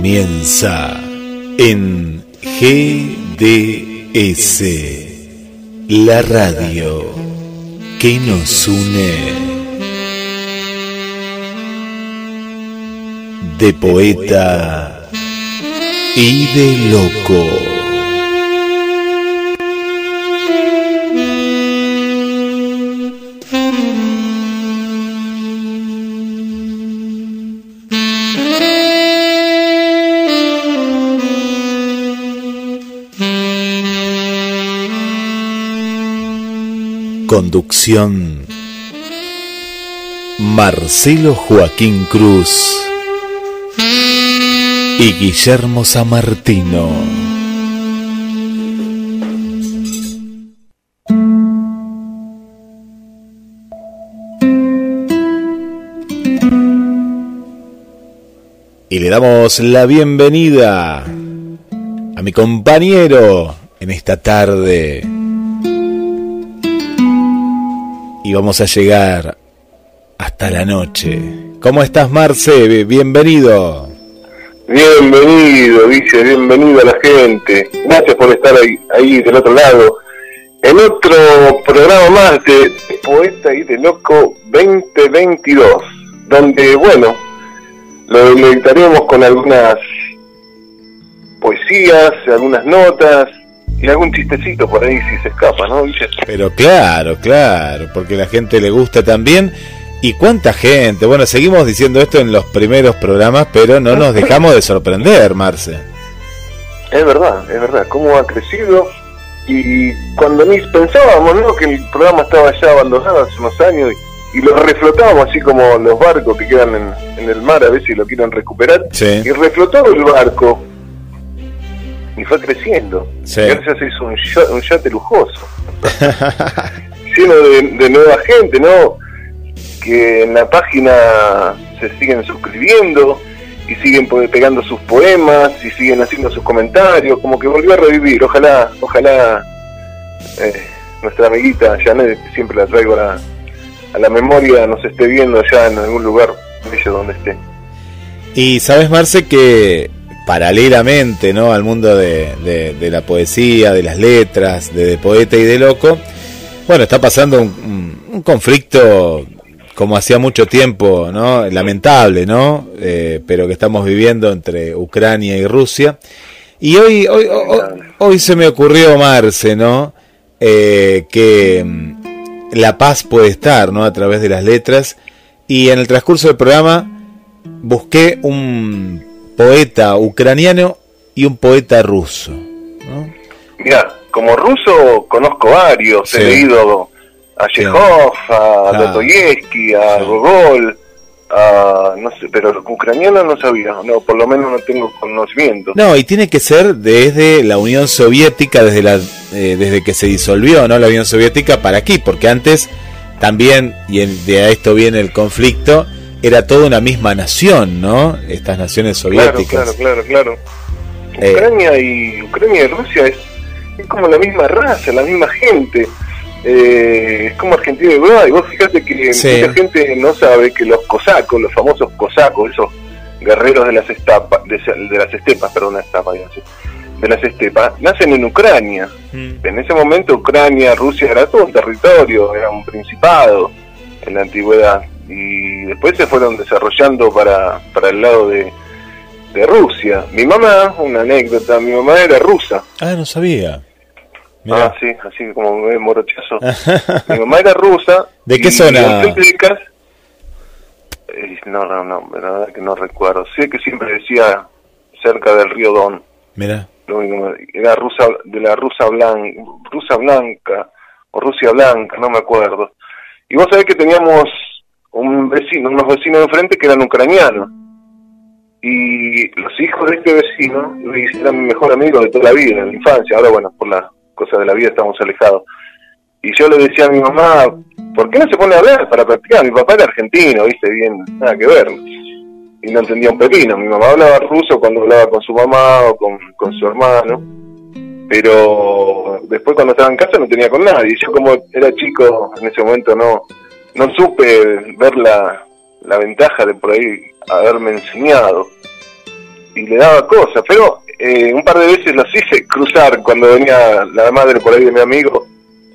Comienza en GDS, la radio que nos une. De poeta y de loco. Conducción Marcelo Joaquín Cruz y Guillermo Samartino. Y le damos la bienvenida a mi compañero en esta tarde y vamos a llegar hasta la noche. ¿Cómo estás, Marce? Bienvenido. Bienvenido, dice, bienvenido a la gente. Gracias por estar ahí, ahí del otro lado. En otro programa más de Poeta y de Loco 2022, donde, bueno, lo meditaremos con algunas poesías, algunas notas, y algún chistecito por ahí si se escapa, ¿no? Pero claro, claro, porque la gente le gusta también. ¿Y cuánta gente? Bueno, seguimos diciendo esto en los primeros programas, pero no nos dejamos de sorprender, Marce. Es verdad, es verdad, cómo ha crecido. Y cuando ni pensábamos, ¿no? Que el programa estaba ya abandonado hace unos años y, lo reflotábamos así como los barcos que quedan en, el mar a ver si lo quieren recuperar. Y reflotó el barco y fue creciendo. Sí. Y ahora se hizo un, yate, lujoso. Lleno de, nueva gente, ¿no? Que en la página se siguen suscribiendo y siguen pegando sus poemas y siguen haciendo sus comentarios, como que volvió a revivir. Ojalá, ojalá eh, nuestra amiguita Janet, que siempre la traigo a la, a la memoria, nos esté viendo ya en algún lugar bello donde esté. Y sabes, Marce, que paralelamente ¿no? al mundo de, la poesía, de las letras, de, poeta y de loco, bueno, está pasando un, conflicto como hacía mucho tiempo. Lamentable, ¿no? Eh, pero que estamos viviendo entre Ucrania y Rusia. Y hoy, hoy, hoy, se me ocurrió, Marce, ¿no? Eh, que mm, la paz puede estar, ¿no? A través de las letras. Y en el transcurso del programa busqué un poeta ucraniano y un poeta ruso. Mira, como ruso conozco varios, he leído a Chekhov, a Dostoyevsky, a Gogol, a, no sé, pero ucraniano no sabía, no, por lo menos no tengo conocimiento. No, y tiene que ser desde la Unión Soviética, desde la eh, desde que se disolvió, ¿no? La Unión Soviética para aquí, porque antes también y de esto viene el conflicto era toda una misma nación, ¿no? Estas naciones soviéticas. Claro, claro, claro, eh, Ucrania y Ucrania y Rusia es, es, como la misma raza, la misma gente. Eh, es como Argentina y Uruguay. Vos fíjate que mucha gente no sabe que los cosacos, los famosos cosacos, esos guerreros de las estepas, de, las estepas, perdón, de las estepas, nacen en Ucrania. Mm. En ese momento Ucrania, Rusia era todo un territorio, era un principado en la antigüedad y después se fueron desarrollando para, para el lado de, de Rusia. Mi mamá, una anécdota, mi mamá era rusa. Ah, no sabía. Ah, sí, así como es morochazo. mi mamá era rusa. ¿De qué zona? Eh, no, no, no, la verdad que no recuerdo. Sé que siempre decía cerca del río Don. Mira. Era rusa, de la rusa blanca, rusa blanca, o Rusia blanca, no me acuerdo Y vos sabés que teníamos un vecino, unos vecinos de enfrente que eran ucranianos. Y los hijos de este vecino, Luis, eran mi mejor amigo de toda la vida, de la infancia. Ahora, bueno, por las cosas de la vida estamos alejados. Y yo le decía a mi mamá, ¿por qué no se pone a hablar para practicar? Mi papá era argentino, viste, bien, nada que ver. Y no entendía un pepino. Mi mamá hablaba ruso cuando hablaba con su mamá o con, con su hermano. Pero después cuando estaba en casa no tenía con nadie. Yo como era chico en ese momento no, no supe ver la, ventaja de por ahí haberme enseñado. Y le daba cosas, pero eh, un par de veces los hice cruzar cuando venía la madre por ahí de mi amigo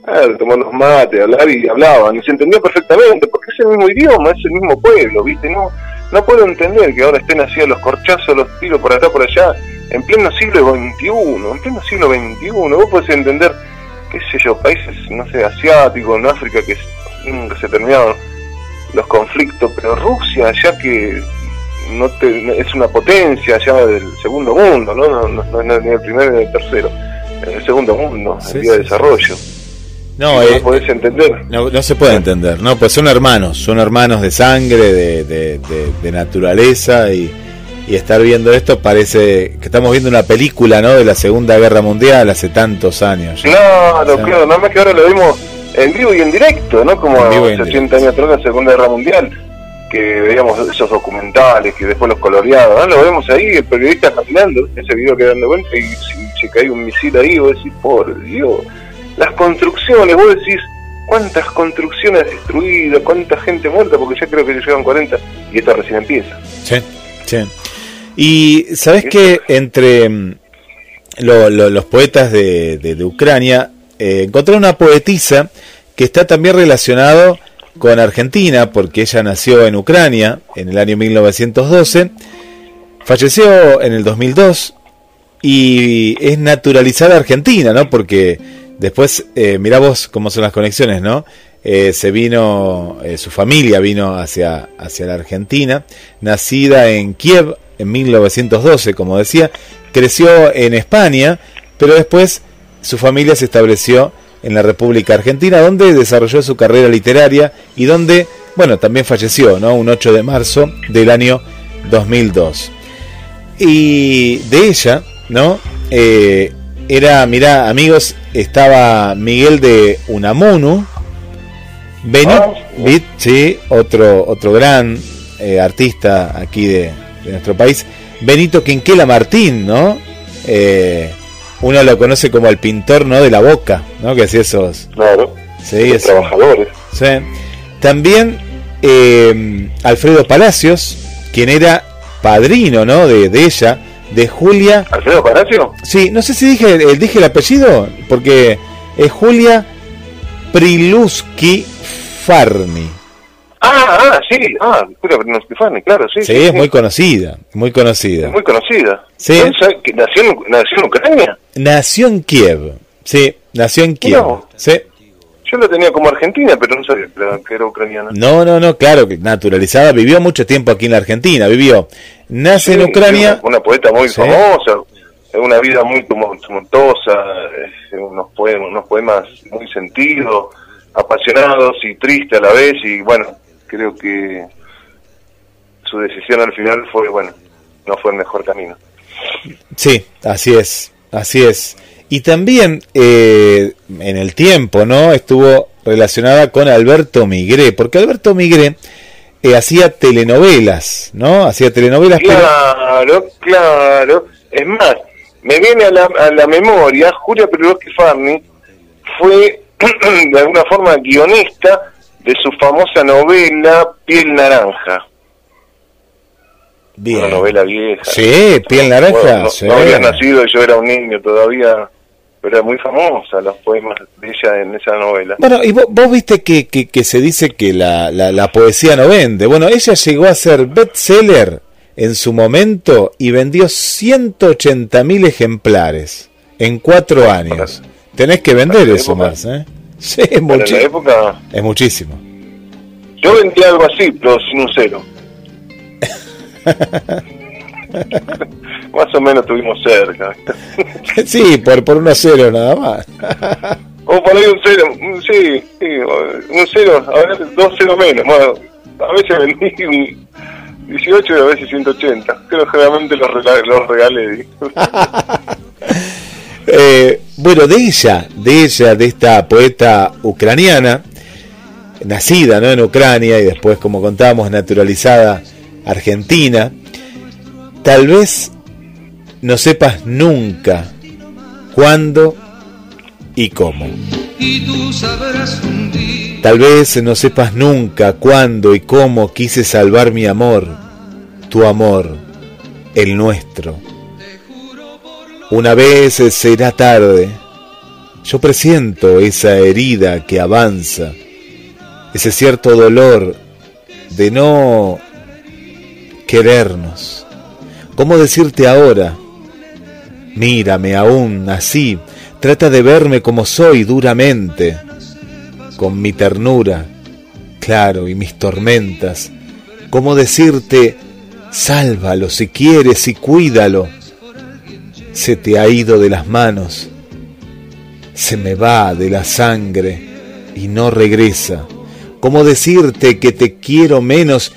tomar tomando mate, hablar y hablaban, y se entendía perfectamente, porque es el mismo idioma, es el mismo pueblo, ¿viste? No, no puedo entender que ahora estén así los corchazos, los tiros por acá, por allá, en pleno siglo XXI, en pleno siglo XXI, vos podés entender, qué sé yo, países, no sé, asiáticos, en África, que nunca se terminaron los conflictos, pero Rusia, ya que no es una potencia ya del segundo mundo, ¿no? No, es ni el primero ni el tercero, es el segundo mundo, el día de desarrollo. No, eh, no entender. No, se puede entender, no, pues son hermanos, son hermanos de sangre, de, de, naturaleza y, y, estar viendo esto parece que estamos viendo una película, ¿no? De la Segunda Guerra Mundial hace tantos años. Claro, claro, nada más que ahora lo vimos en vivo y en directo, ¿no? Como 60 años atrás la Segunda Guerra Mundial, que veíamos esos documentales, que después los coloreados, ¿no? Lo vemos ahí, el periodista caminando, ese video que dando vuelta y si se cae un misil ahí, vos decís, por Dios las construcciones, vos decís, cuántas construcciones destruidas, cuánta gente muerta, porque ya creo que llegan 40 y esto recién empieza. Sí, sí. Y sabes que entre mm, los poetas de, de, Ucrania, eh, encontré una poetisa que está también relacionado con Argentina, porque ella nació en Ucrania en el año 1912, falleció en el 2002 y es naturalizada argentina, ¿no? Porque Después, eh, mirá vos cómo son las conexiones, ¿no? Eh, se vino, eh, su familia vino hacia, hacia la Argentina, nacida en Kiev en 1912, como decía, creció en España, pero después su familia se estableció en la República Argentina, donde desarrolló su carrera literaria y donde, bueno, también falleció, ¿no? Un 8 de marzo del año 2002. Y de ella, ¿no? Eh, era, mirá, amigos, estaba Miguel de Unamuno, Benito, ah, sí, otro, otro gran eh, artista aquí de, nuestro país, Benito Quinquela Martín, ¿no? Eh, uno lo conoce como el pintor, ¿no? De la boca, ¿no? Que hacía esos... Claro, sí, trabajadores. Sí. También eh, Alfredo Palacios, quien era padrino, ¿no? De, de ella, de Julia. ¿Alfredo Palacio? Sí, no sé si dije, el, dije el apellido, porque es Julia Priluski Farni. Ah, ah, sí, ah, claro, sí. Sí, es muy conocida, muy conocida. Muy conocida. Sí. ¿Nació en, ¿Nació en Ucrania? Nació en Kiev, sí, nació en Kiev. Sí. Yo lo tenía como argentina, pero no sabía que era ucraniana. No, no, no, claro, que naturalizada. Vivió mucho tiempo aquí en la Argentina. Vivió, nace en Ucrania. Una, poeta muy famosa, una vida muy tumultuosa, unos poemas, unos poemas muy sentidos, apasionados y tristes a la vez. Y bueno, creo que su decisión al final fue, bueno, no fue el mejor camino. Sí, así es, así es y también eh, en el tiempo, ¿no? Estuvo relacionada con Alberto Migré, porque Alberto Migré eh, hacía telenovelas, ¿no? Hacía telenovelas. Claro, claro. Es más, me viene a la, a la memoria, Julia Perulowski Farni fue de alguna forma guionista de su famosa novela Piel Naranja. Bien. Una novela vieja. Sí, Piel Naranja. no, había nacido, yo era un niño todavía pero era muy famosa los poemas de ella en esa novela. Bueno, y vos, viste que, que, se dice que la, la, poesía no vende. Bueno, ella llegó a ser bestseller en su momento y vendió 180 mil ejemplares en cuatro años. Tenés que vender eso, más, ¿eh? Sí, es, mucho, época... es muchísimo. Yo vendí algo así, pero sin un cero. Más o menos estuvimos cerca. sí, por, por 1 a 0 nada más. O por ahí un cero, sí, sí, un cero, a veces dos ceros menos. Bueno, a veces vendí un 18 y a veces 180. Creo que generalmente los, rega- los regalé. Eh, bueno, de ella, de ella, de esta poeta ucraniana, nacida ¿no? en Ucrania y después, como contábamos, naturalizada argentina, tal vez no sepas nunca cuándo y cómo. Tal vez no sepas nunca cuándo y cómo quise salvar mi amor, tu amor, el nuestro. Una vez será tarde. Yo presiento esa herida que avanza, ese cierto dolor de no querernos. ¿Cómo decirte ahora? Mírame aún así, trata de verme como soy duramente, con mi ternura, claro, y mis tormentas. ¿Cómo decirte, sálvalo si quieres y cuídalo? Se te ha ido de las manos, se me va de la sangre y no regresa. ¿Cómo decirte que te quiero menos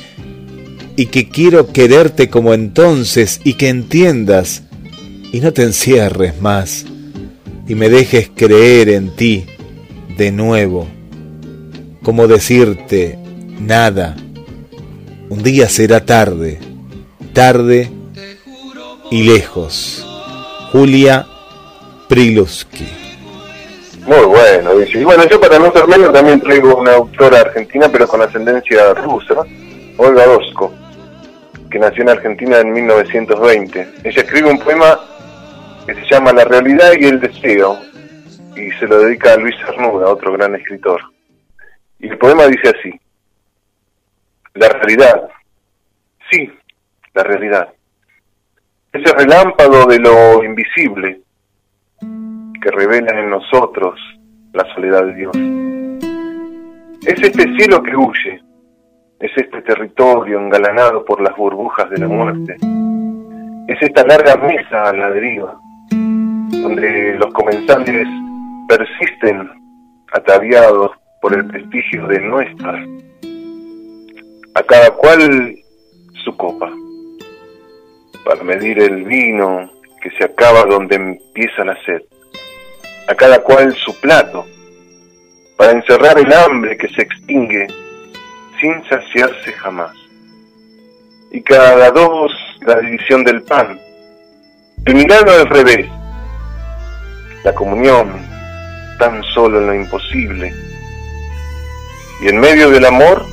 y que quiero quererte como entonces y que entiendas y no te encierres más y me dejes creer en ti de nuevo? ¿Cómo decirte nada? Un día será tarde, tarde y lejos. Julia Priluski. Muy bueno, dice. Y bueno, yo para no ser menos también traigo una autora argentina, pero con ascendencia rusa, Olga Orozco, que nació en Argentina en 1920. Ella escribe un poema que se llama La realidad y el deseo, y se lo dedica a Luis Cernuda, otro gran escritor. Y el poema dice así, La realidad, sí, la realidad. Ese relámpago de lo invisible que revela en nosotros la soledad de Dios. Es este cielo que huye, es este territorio engalanado por las burbujas de la muerte, es esta larga mesa a la deriva, donde los comensales persisten ataviados por el prestigio de no estar. A cada cual su copa, para medir el vino que se acaba donde empieza la sed. A cada cual su plato, para encerrar el hambre que se extingue sin saciarse jamás. Y cada dos la división del pan, el milagro al revés, la comunión tan solo en lo imposible. Y en medio del amor,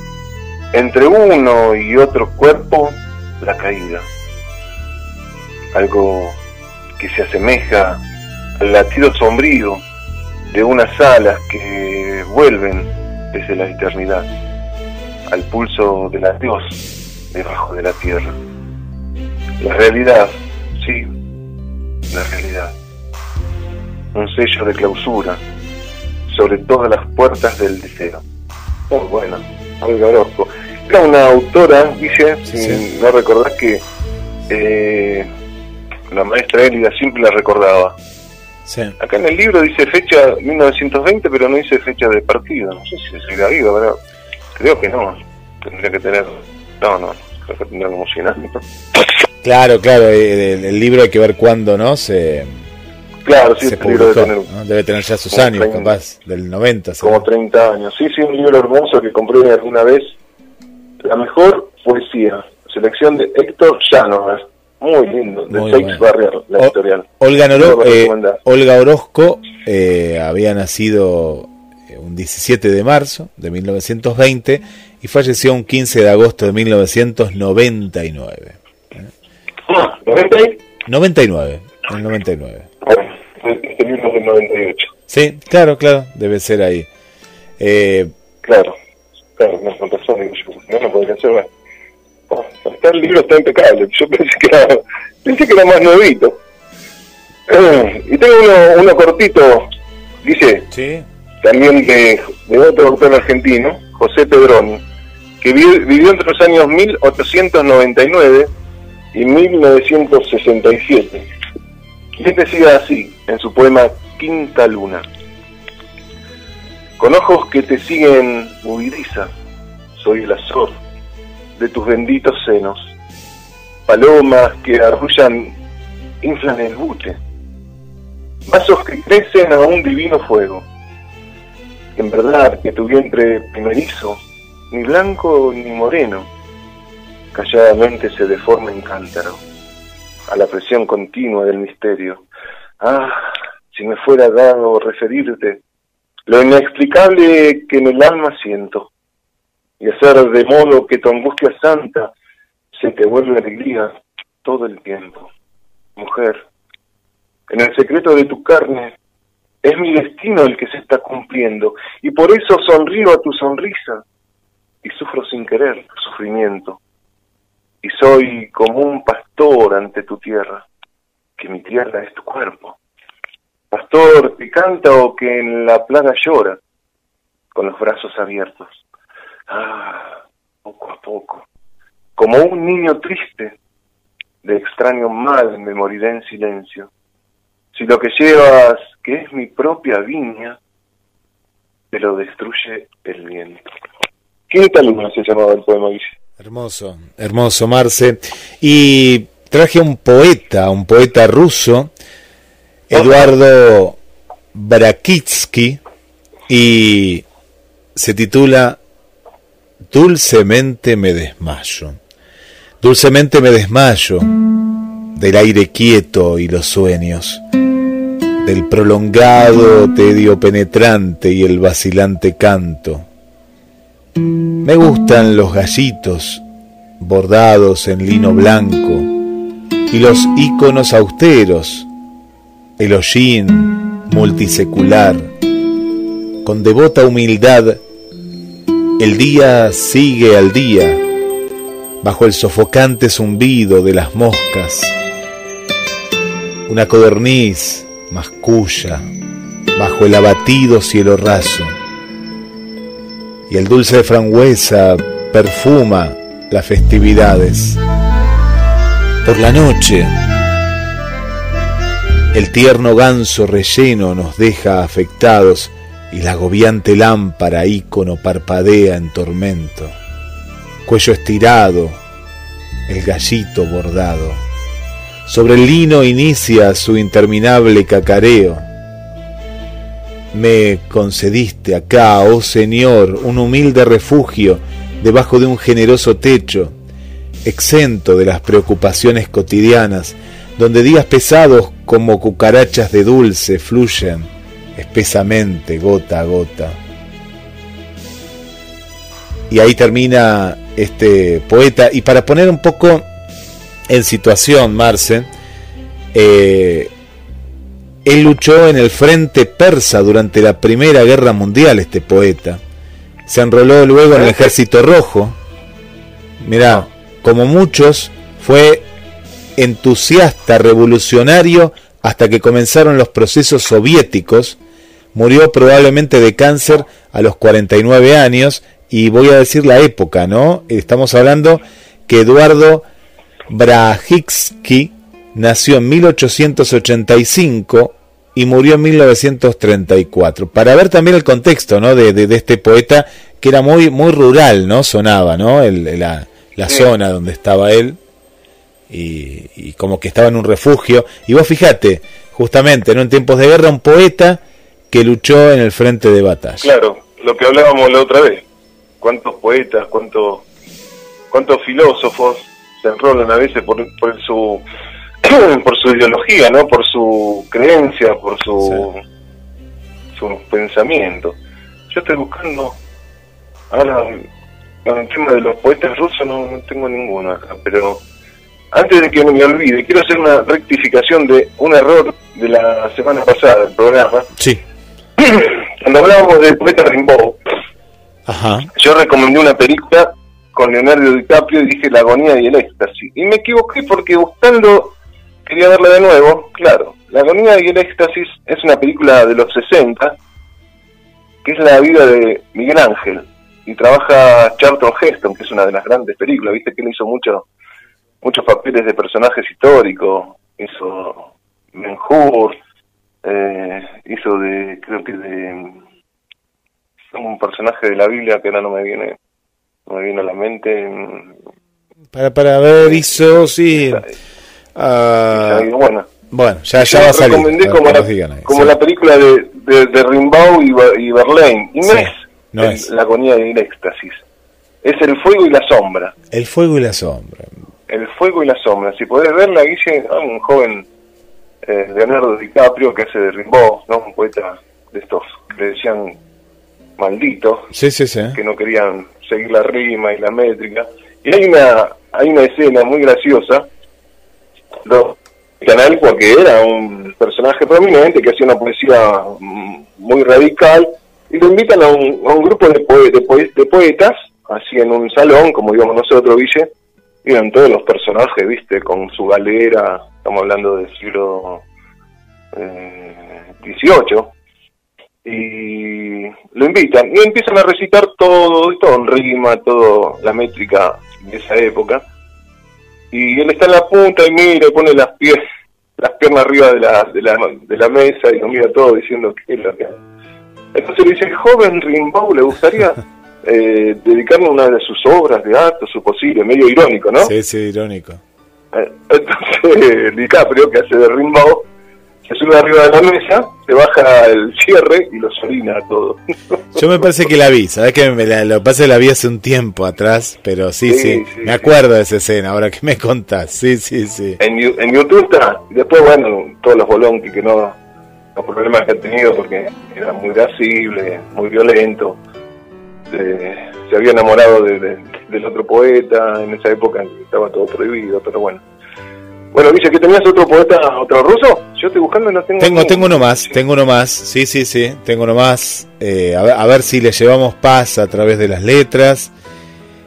entre uno y otro cuerpo, la caída. Algo que se asemeja al latido sombrío de unas alas que vuelven desde la eternidad, al pulso del adiós debajo de la tierra. La realidad, sí, la realidad. Un sello de clausura sobre todas las puertas del deseo. Muy bueno, Olga Orozco. Era una autora, Sí, si sí. no recordás que eh, la maestra Élida siempre la recordaba. Sí. Acá en el libro dice fecha 1920, pero no dice fecha de partido. No sé si se la viva, pero creo que no. Tendría que tener. No, no, creo que tendría como 100 años. Claro, claro, eh, el, el libro hay que ver cuándo, ¿no? Se, Claro, sí, se este libro publicó. debe tener ¿no? Debe tener ya sus años, 30. capaz, del 90. como seguro. 30 años. Sí, sí, un libro hermoso que compré alguna vez. La mejor poesía. Selección de Héctor Llanover. Muy lindo. De Muy Seix bueno. Barrier, la O- editorial. Olga, Lo eh. Olga Orozco eh, había nacido eh, un 17 de marzo de 1920 y falleció un 15 de agosto de 1999. Ah, ¿90 y? 99, en el 99. Bueno, este libro es del 98. Sí, claro, claro, debe ser ahí. Eh, Claro, claro, no, con razón, no, no podría ser más. Está el libro está impecable, yo pensé que era, pensé que era más nuevito. Y tengo uno, uno cortito, dice, sí, también de, de otro autor argentino, José Pedroni, que vi- vivió entre los años 1899 y 1967. Y él decía así, en su poema Quinta Luna. con ojos que te siguen moviliza, soy el azor de tus benditos senos, palomas que arrullan, inflan el buche, vasos que crecen a un divino fuego. En verdad que tu vientre primerizo, ni blanco ni moreno, calladamente se deforma en cántaro, a la presión continua del misterio. Ah, si me fuera dado referirte lo inexplicable que en el alma siento, y hacer de modo que tu angustia santa se te vuelve alegría todo el tiempo. Mujer, en el secreto de tu carne es mi destino el que se está cumpliendo, y por eso sonrío a tu sonrisa y sufro sin querer tu sufrimiento. Y soy como un pastor ante tu tierra, que mi tierra es tu cuerpo pastor que canta o que en la plaga llora, con los brazos abiertos. Ah, poco a poco, como un niño triste, de extraño mal me moriré en silencio. Si lo que llevas, que es mi propia viña, te lo destruye el viento. Quinta luna se llamaba el poema, Guille. Hermoso, hermoso, Marce. Y traje un poeta, un poeta ruso, Eduardo Brakitsky y se titula Dulcemente me desmayo. Dulcemente me desmayo del aire quieto y los sueños, del prolongado tedio penetrante y el vacilante canto. Me gustan los gallitos bordados en lino blanco y los íconos austeros el hollín multisecular, con devota humildad, el día sigue al día, bajo el sofocante zumbido de las moscas, una codorniz masculla, bajo el abatido cielo raso, y el dulce de frangüesa perfuma las festividades. Por la noche, el tierno ganso relleno nos deja afectados y la agobiante lámpara ícono parpadea en tormento. Cuello estirado, el gallito bordado. Sobre el lino inicia su interminable cacareo. Me concediste acá, oh Señor, un humilde refugio debajo de un generoso techo, exento de las preocupaciones cotidianas donde días pesados como cucarachas de dulce fluyen espesamente gota a gota. Y ahí termina este poeta. Y para poner un poco en situación, Marce, eh, él luchó en el frente persa durante la Primera Guerra Mundial, este poeta. Se enroló luego en el Ejército Rojo. Mirá, como muchos, fue entusiasta revolucionario hasta que comenzaron los procesos soviéticos, murió probablemente de cáncer a los 49 años y voy a decir la época, ¿no? Estamos hablando que Eduardo Brajitsky nació en 1885 y murió en 1934. Para ver también el contexto, ¿no? De, de, este poeta que era muy muy rural, ¿no? Sonaba, ¿no? El, la, la zona donde estaba él y, como que estaba en un refugio. Y vos fijate, justamente, en tiempos de guerra, un poeta que luchó en el frente de batalla. Claro, lo que hablábamos la otra vez. Cuántos poetas, cuántos, cuántos filósofos se enrolan a veces por, por su por su ideología, ¿no? Por su creencia, por su su pensamiento. Yo estoy buscando ahora el tema de los poetas rusos no, no tengo ninguno acá, pero antes de que me olvide, quiero hacer una rectificación de un error de la semana pasada del programa. Sí. Cuando hablábamos del poeta Rimbaud, yo recomendé una película con Leonardo DiCaprio y dije La agonía y el éxtasis. Y me equivoqué porque buscando quería verla de nuevo. Claro, La agonía y el éxtasis es una película de los 60 que es la vida de Miguel Ángel y trabaja Charlton Heston, que es una de las grandes películas, viste que él hizo mucho muchos papeles de personajes históricos, hizo Ben Hur, eh, hizo de, creo que de un personaje de la Biblia que ahora no me viene, no me viene a la mente. Para, para ver, hizo, sí. Ah, bueno, bueno, ya, ya va a salir. recomendé como, la, como la película de, de, Rimbaud y, y Verlaine. Y no es, la agonía y el éxtasis. Es el fuego y la sombra. El fuego y la sombra. El fuego y la sombra. Si podés verla, Guille, un joven eh, Leonardo DiCaprio que hace de Rimbaud, ¿no? Un poeta de estos que le decían malditos. Sí, sí, sí. Que no querían seguir la rima y la métrica. Y hay una, hay una escena muy graciosa. ¿no? canal porque era un personaje prominente que hacía una poesía muy radical y lo invitan a un, a un grupo de, de, poetas, así en un salón, como digamos nosotros, Ville, y eran todos los personajes, viste, con su galera, estamos hablando del siglo XVIII, eh, y lo invitan, y empiezan a recitar todo, todo en rima, todo la métrica de esa época, y él está en la punta y mira, pone las pies, las piernas arriba de la, de la, de la mesa y lo mira todo diciendo que es lo que... Entonces le dice, joven Rimbaud, ¿le gustaría eh, dedicarme una de sus obras de arte, su posible? Medio irónico, ¿no? Sí, sí, irónico. Eh, entonces DiCaprio, que hace de Rimbaud, se sube arriba de la mesa, se baja el cierre y lo orina todo. Yo me parece que la vi, ¿sabes que me la, lo pasé la vi hace un tiempo atrás, pero sí, sí, me acuerdo de esa escena, ahora que me contás, sí, sí, sí. En, en YouTube está, y después, bueno, todos los bolonqui que no, los problemas que ha tenido porque era muy grasible, muy violento, se había enamorado del otro poeta, en esa época estaba todo prohibido, pero bueno bueno, dice que tenías otro poeta, otro ruso. Yo estoy buscando y no tengo. Tengo, tengo uno más, tengo uno más. Sí, sí, sí, tengo uno más. Eh, a, ver, si le llevamos paz a través de las letras.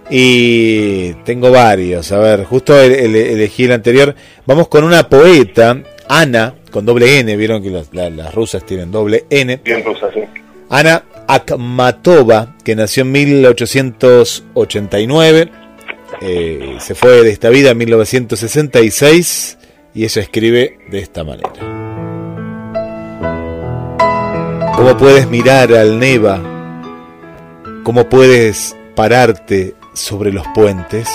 Y tengo varios. A ver, justo elegí el anterior. Vamos con una poeta, Ana, con doble N. Vieron que las, rusas tienen doble N. Bien rusa, sí. Ana Akhmatova, que nació en 1889 eh, se fue de esta vida en 1966 y ella escribe de esta manera. ¿Cómo puedes mirar al Neva? ¿Cómo puedes pararte sobre los puentes?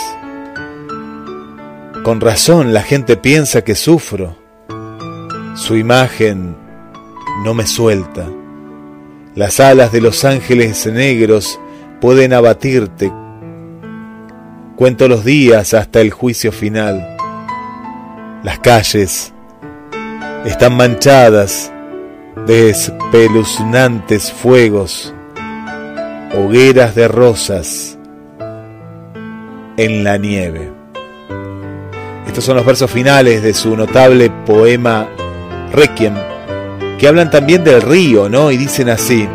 Con razón la gente piensa que sufro. Su imagen no me suelta. Las alas de los ángeles negros pueden abatirte Cuento los días hasta el juicio final. Las calles están manchadas de espeluznantes fuegos, hogueras de rosas en la nieve. Estos son los versos finales de su notable poema Requiem, hablan también del río, ¿no? Y dicen así,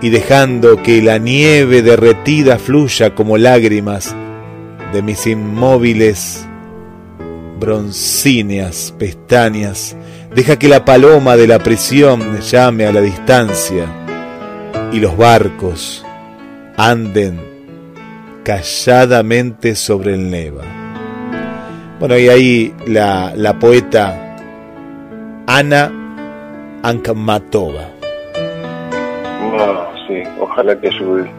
y dejando que la nieve derretida fluya como lágrimas, de mis inmóviles broncíneas pestañas. Deja que la paloma de la prisión llame a la distancia y los barcos anden calladamente sobre el Neva. Bueno, y ahí la poeta Ana Ankmatova. Ah, sí, ojalá que ayude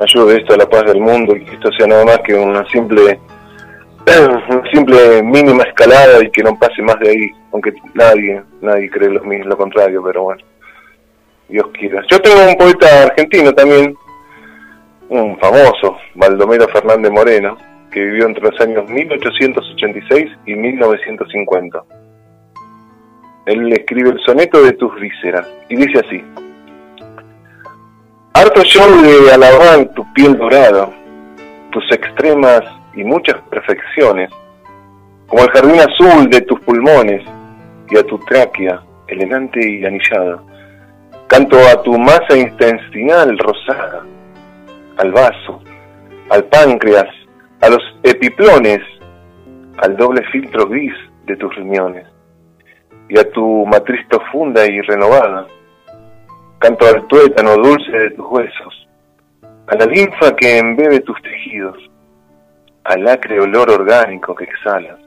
ayude esto a la paz del mundo y que esto sea nada más que una simple una simple mínima escalada y que no pase más de ahí, aunque nadie nadie cree lo, lo contrario, pero bueno, Dios quiera. Yo tengo un poeta argentino también, un famoso, Baldomero Fernández Moreno, que vivió entre los años 1886 y 1950. Él escribe el soneto de tus vísceras y dice así. Harto yo de alabar tu piel dorada, tus extremas y muchas perfecciones, como el jardín azul de tus pulmones y a tu tráquea elegante y anillada. Canto a tu masa intestinal rosada, al vaso, al páncreas, a los epiplones, al doble filtro gris de tus riñones y a tu matriz profunda y renovada canto al tuétano dulce de tus huesos, a la linfa que embebe tus tejidos, al acre olor orgánico que exhalas.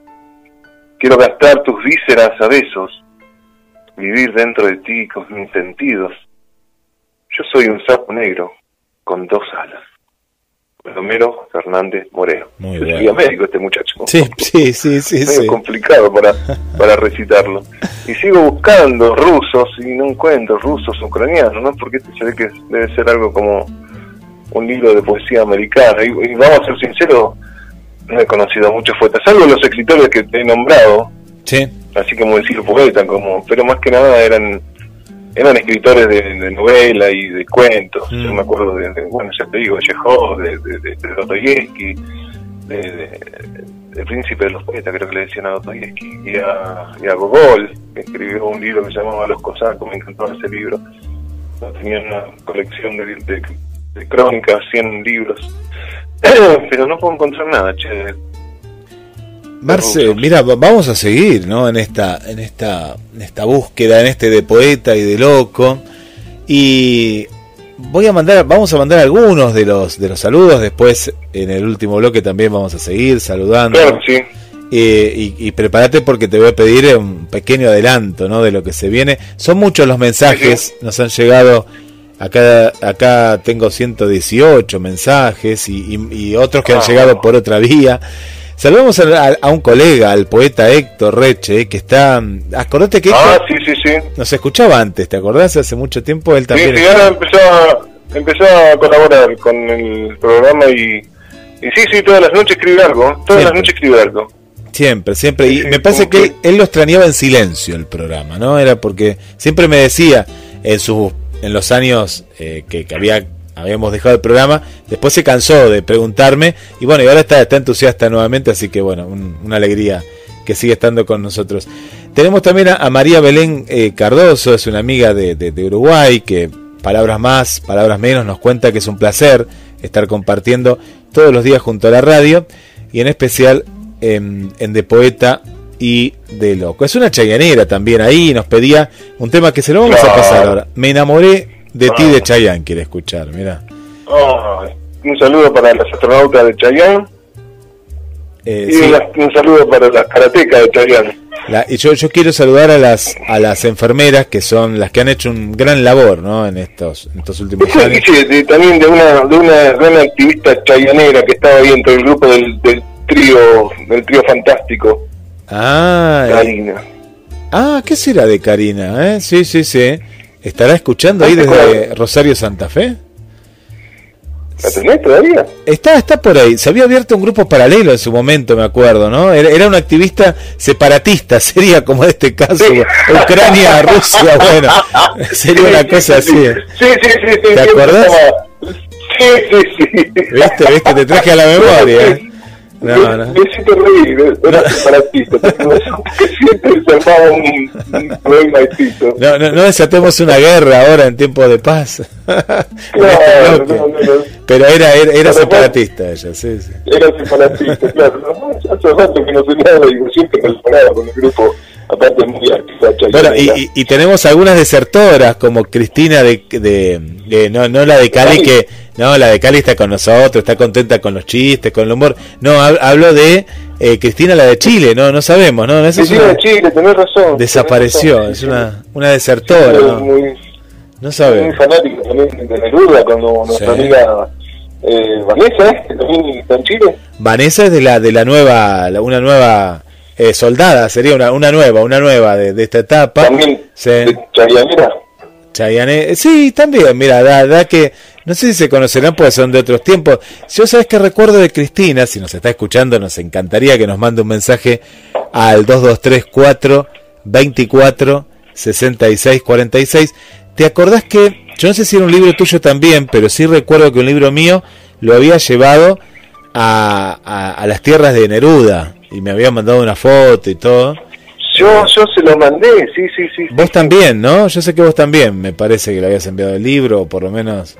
Quiero gastar tus vísceras a besos, vivir dentro de ti con mis sentidos. Yo soy un sapo negro con dos alas. Romero Fernández Moreno. Muy bien. soy médico este muchacho. Sí, sí, sí, sí, medio sí. complicado para, para recitarlo. Y sigo buscando rusos y no encuentro rusos ucranianos, ¿no? Porque este se ve que debe ser algo como un libro de poesía americana. Y, y vamos a ser sinceros, no he conocido a muchos poetas, salvo los escritores que te he nombrado, Sí, así como decir poeta, como, pero más que nada eran eran escritores de, de novela y de cuentos. Mm. Yo me acuerdo de, de, bueno, ya te digo, Chekhov, de, de, de, de Dostoyevsky, de Príncipe de los Poetas, creo que le decían a Dostoyevsky, y a, y a Gogol, que escribió un libro que se llamaba Los Cosacos, me encantó ese libro. Tenía una colección de, crónicas, 100 libros. Pero no puedo encontrar nada, che, Marce, mira, va- vamos a seguir, ¿no? En esta, en esta, en esta búsqueda, en este de poeta y de loco. Y voy a mandar, vamos a mandar algunos de los, de los saludos. Después, en el último bloque también vamos a seguir saludando. Claro, sí. Eh, y, y prepárate porque te voy a pedir un pequeño adelanto, ¿no? De lo que se viene. Son muchos los mensajes, nos han llegado. Acá, acá tengo 118 mensajes y, y- y otros que han Ah. llegado por otra vía. Saludamos a, a- un colega, al poeta Héctor Reche, que está. Acordate que Ah, Héctor sí, sí, sí. nos escuchaba antes, ¿te acordás? Hace mucho tiempo él Sí, también. sí, ahora empezó a, empezó a colaborar con el programa y, y sí, sí, todas las noches escribe algo. Todas Siempre. las noches escribe algo. Siempre, siempre. Y Sí, me parece que- él, él lo extrañaba en silencio el programa, ¿no? Era porque siempre me decía en sus en los años eh, que, que había habíamos dejado el programa, después se cansó de preguntarme y bueno, y ahora está, está entusiasta nuevamente, así que bueno, un- una alegría que sigue estando con nosotros. Tenemos también a, a María Belén eh, Cardoso, es una amiga de, de- de Uruguay, que palabras más, palabras menos, nos cuenta que es un placer estar compartiendo todos los días junto a la radio y en especial en, en De Poeta y De Loco. Es una chayanera también ahí, nos pedía un tema que se lo vamos a pasar ahora. Me enamoré de ti Ah. de Chayanne, quiere escuchar, mira. Un saludo para las astronautas de Chayanne Eh, y sí, una- un saludo para las karatecas de Chayanne. la- y yo, yo quiero saludar a las a las enfermeras que son las que han hecho un gran labor ¿no? en estos en estos últimos años. de- también de una, de una gran activista chayanera que estaba ahí entre el grupo del, del trío del trío fantástico, Ah, eh, Karina. ah, ¿qué será de Karina? eh? Sí, sí, sí. ¿Estará escuchando ahí ¿No te desde? Rosario Santa Fe? ¿La tenés todavía? Está, está por ahí. Se había abierto un grupo paralelo en su momento, me acuerdo, ¿no? Era, era un activista separatista, sería como en este caso, Sí. Ucrania, Rusia, bueno, sería una cosa así. Sí, sí, sí. sí, ¿Te acordás? Sí, sí, sí. ¿Viste? ¿Viste? Te traje a la memoria. ¿eh? No, no. Me hiciste reír, era separatista, que siempre se armaba un, un problema distinto. No, no, no desatemos una guerra ahora en tiempo de paz. Este Claro, no, no, no. Pero era, era, era separatista ella, sí, sí. Era separatista, claro. No, hace rato que no sé nada, digo, siempre con el grupo, aparte muy activa, Bueno, y, y- y tenemos algunas desertoras como Cristina de, de, de- no, no la de Cali. que no la de Cali está con nosotros, está contenta con los chistes, con el humor. No, hab- hablo de eh, Cristina la de Chile, no no sabemos, no, esa es Cristina de Chile, tenés razón. desapareció, tenés es una una desertora, ¿no? muy, No muy sabemos. fanático también de Neruda, cuando nuestra Sí. amiga eh, Vanessa, ¿eh? que también está en Chile. Vanessa es de la de la nueva, la- una nueva eh, soldada, sería una, una nueva, una nueva de, de esta etapa. También Sí. de Chayanera. Chayanne, eh, sí, también, mira, da, da que, no sé si se conocerán porque son de otros tiempos. Yo sabes que recuerdo de Cristina, si nos está escuchando, nos encantaría que nos mande un mensaje al 2234 24 66 46. ¿Te acordás que, yo no sé si era un libro tuyo también, pero sí recuerdo que un libro mío lo había llevado a, a, a las tierras de Neruda y me había mandado una foto y todo. Yo, yo se lo mandé, sí, sí, sí. Vos también, ¿no? Yo sé que vos también, me parece que le habías enviado el libro, o por lo menos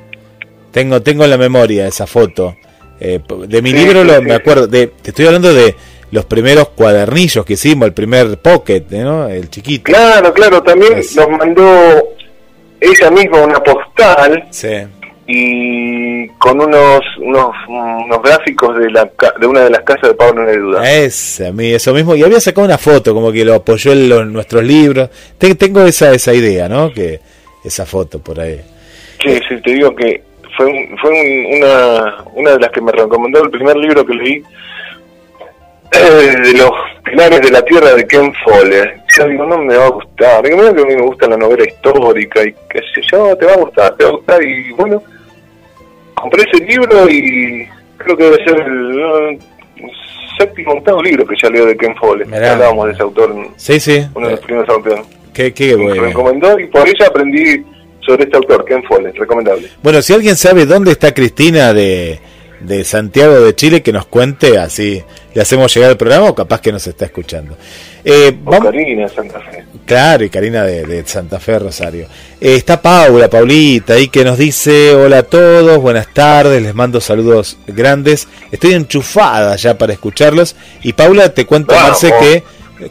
tengo tengo en la memoria esa foto. Eh, de mi Sí, libro sí, lo, me acuerdo, de, te estoy hablando de los primeros cuadernillos que hicimos, el primer pocket, ¿no? El chiquito. Claro, claro, también nos mandó ella misma una postal Sí. y con unos unos, unos gráficos de la de una de las casas de Pablo Neruda. Mí, eso mismo. Y había sacado una foto, como que lo apoyó en los- nuestros libros. Te- tengo esa, esa idea, ¿no? Que esa foto por ahí. Sí, sí, te digo que fue, fue una, una de las que me recomendó el primer libro que leí, eh, de los pilares de la tierra de Ken Follett. Yo digo, no me va a gustar. Digo, mira que a mí me gusta la novela histórica y qué sé yo, te va a gustar, te va a gustar. Y bueno, compré ese libro y creo que debe ser el séptimo octavo libro que ya leo de Ken Follett. Hablábamos de ese autor. Sí, sí. Uno de los primeros autores. Qué, qué bueno. Me recomendó y por ella aprendí sobre este autor, Ken Follett, recomendable. Bueno, si alguien sabe dónde está Cristina de, de Santiago de Chile, que nos cuente, así le hacemos llegar el programa o capaz que nos está escuchando. Eh, Karina de Santa Fe. Claro, y Karina de, Santa Fe, Rosario. Eh, está Paula, Paulita, ahí que nos dice, hola a todos, buenas tardes, les mando saludos grandes. Estoy enchufada ya para escucharlos. Y Paula, te cuento, Marce, que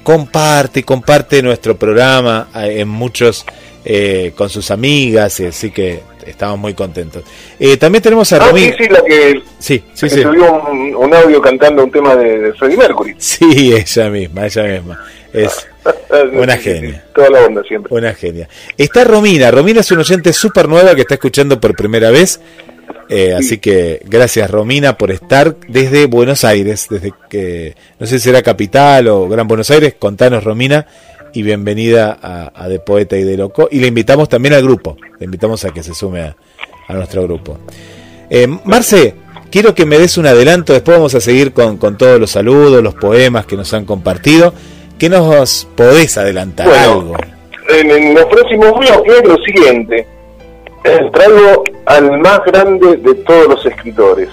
comparte, comparte nuestro programa eh, en muchos eh, con sus amigas, así que estamos muy contentos. Eh, también tenemos a ah, Sí, sí, la que, sí, sí, sí. subió un, audio cantando un tema de, Freddie Mercury. Sí, ella misma, ella misma. Es una genia. toda la onda siempre. Una genia. Está Romina. Romina es una oyente súper nueva que está escuchando por primera vez. Eh, así que gracias Romina por estar desde Buenos Aires, desde que no sé si será capital o Gran Buenos Aires. Contanos Romina y bienvenida a, De Poeta y de Loco. Y le invitamos también al grupo, le invitamos a que se sume a, nuestro grupo. Eh, Marce, quiero que me des un adelanto, después vamos a seguir con, todos los saludos, los poemas que nos han compartido. ¿Qué nos podés adelantar algo? En, los próximos bloques lo siguiente. Eh, traigo al más grande de todos los escritores,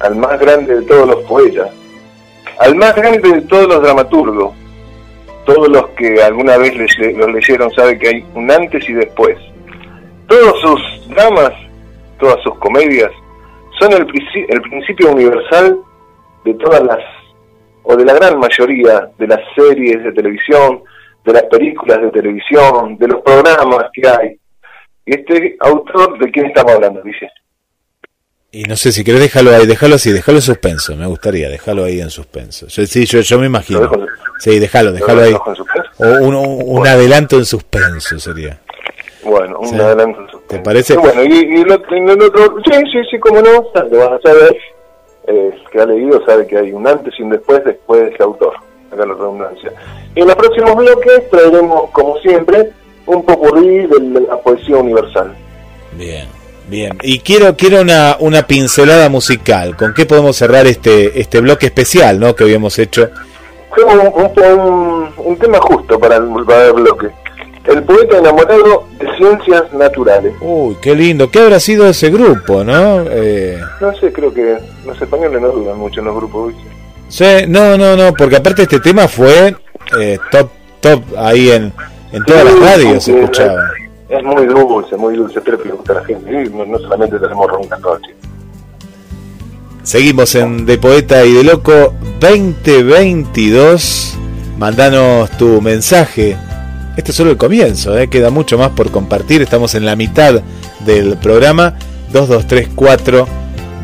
al más grande de todos los poetas, al más grande de todos los dramaturgos, todos los que alguna vez los leyeron saben que hay un antes y después. Todos sus dramas, todas sus comedias, son el, el principio universal de todas las, o de la gran mayoría de las series de televisión, de las películas de televisión, de los programas que hay. Y este autor, ¿de quién estamos hablando? Dice. Y no sé si querés dejarlo ahí, déjalo así, déjalo en suspenso, me gustaría, dejarlo ahí en suspenso. Yo, sí, yo, yo me imagino. Sí, déjalo, déjalo ahí. O un, un adelanto en suspenso sería. Bueno, un adelanto en suspenso. ¿Te parece? bueno, y, y, el otro, sí, sí, sí, como no, lo vas a saber, eh, que ha leído sabe que hay un antes y un después, después de ese autor, acá la redundancia. Y en los próximos bloques traeremos, como siempre, un popurrí de la poesía universal. Bien. Bien, y quiero quiero una, una pincelada musical. ¿Con qué podemos cerrar este este bloque especial, no, que habíamos hecho? Un, un, tema justo para el, bloque. El poeta enamorado de ciencias naturales. Uy, qué lindo. ¿Qué habrá sido ese grupo, no? Eh... No sé, creo que los españoles no dudan mucho en los grupos. Sí, no, no, no, porque aparte este tema fue eh, top top ahí en, en todas las radios se escuchaba es muy dulce, muy dulce, espero que a la gente. no, solamente tenemos ronca noche. Seguimos en De Poeta y de Loco 2022. Mandanos tu mensaje. Este es solo el comienzo, ¿eh? queda mucho más por compartir. Estamos en la mitad del programa 2234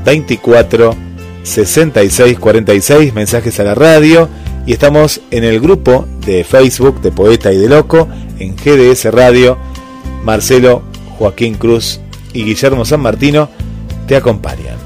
24 66 46. Mensajes a la radio. Y estamos en el grupo de Facebook de Poeta y de Loco en GDS Radio Marcelo, Joaquín Cruz y Guillermo San Martino te acompañan.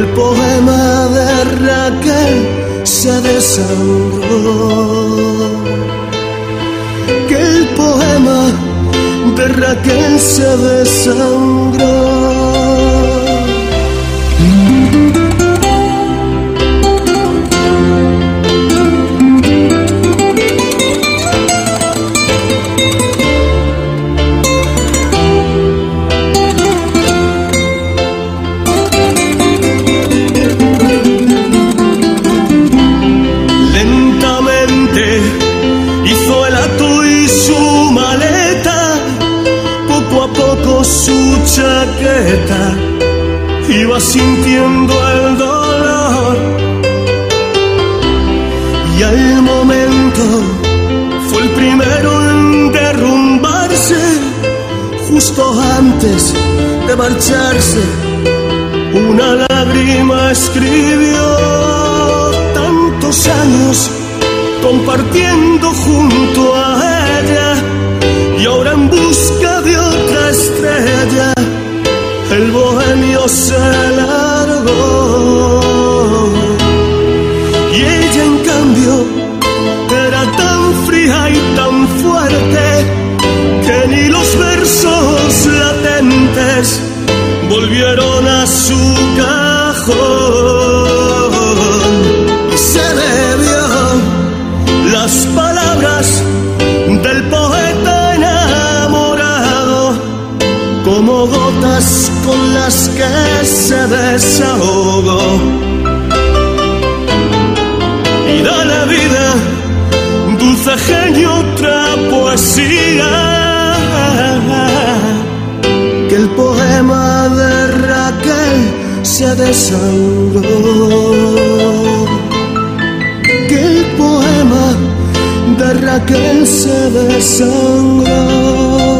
El poema de Raquel se desangró. Que el poema de Raquel se desangró sintiendo el dolor. Y al momento fue el primero en derrumbarse justo antes de marcharse una lágrima escribió tantos años compartiendo junto a ella y ahora en busca de otra estrella el bohemio se se desahogó. Y da la vida, dulce genio, otra poesía. Que el poema de Raquel se desangró. Que el poema de Raquel se desangró.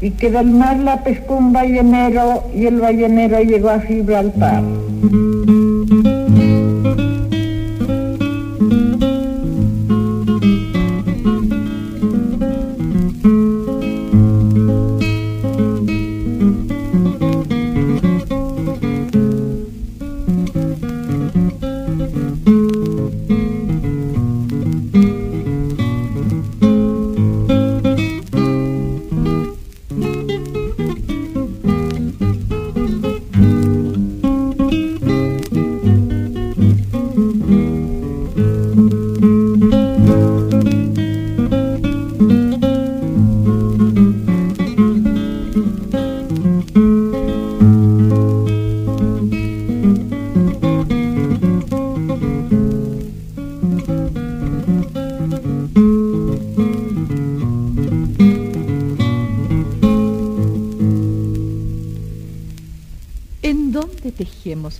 y que del mar la pescó un ballenero y el ballenero llegó a Gibraltar.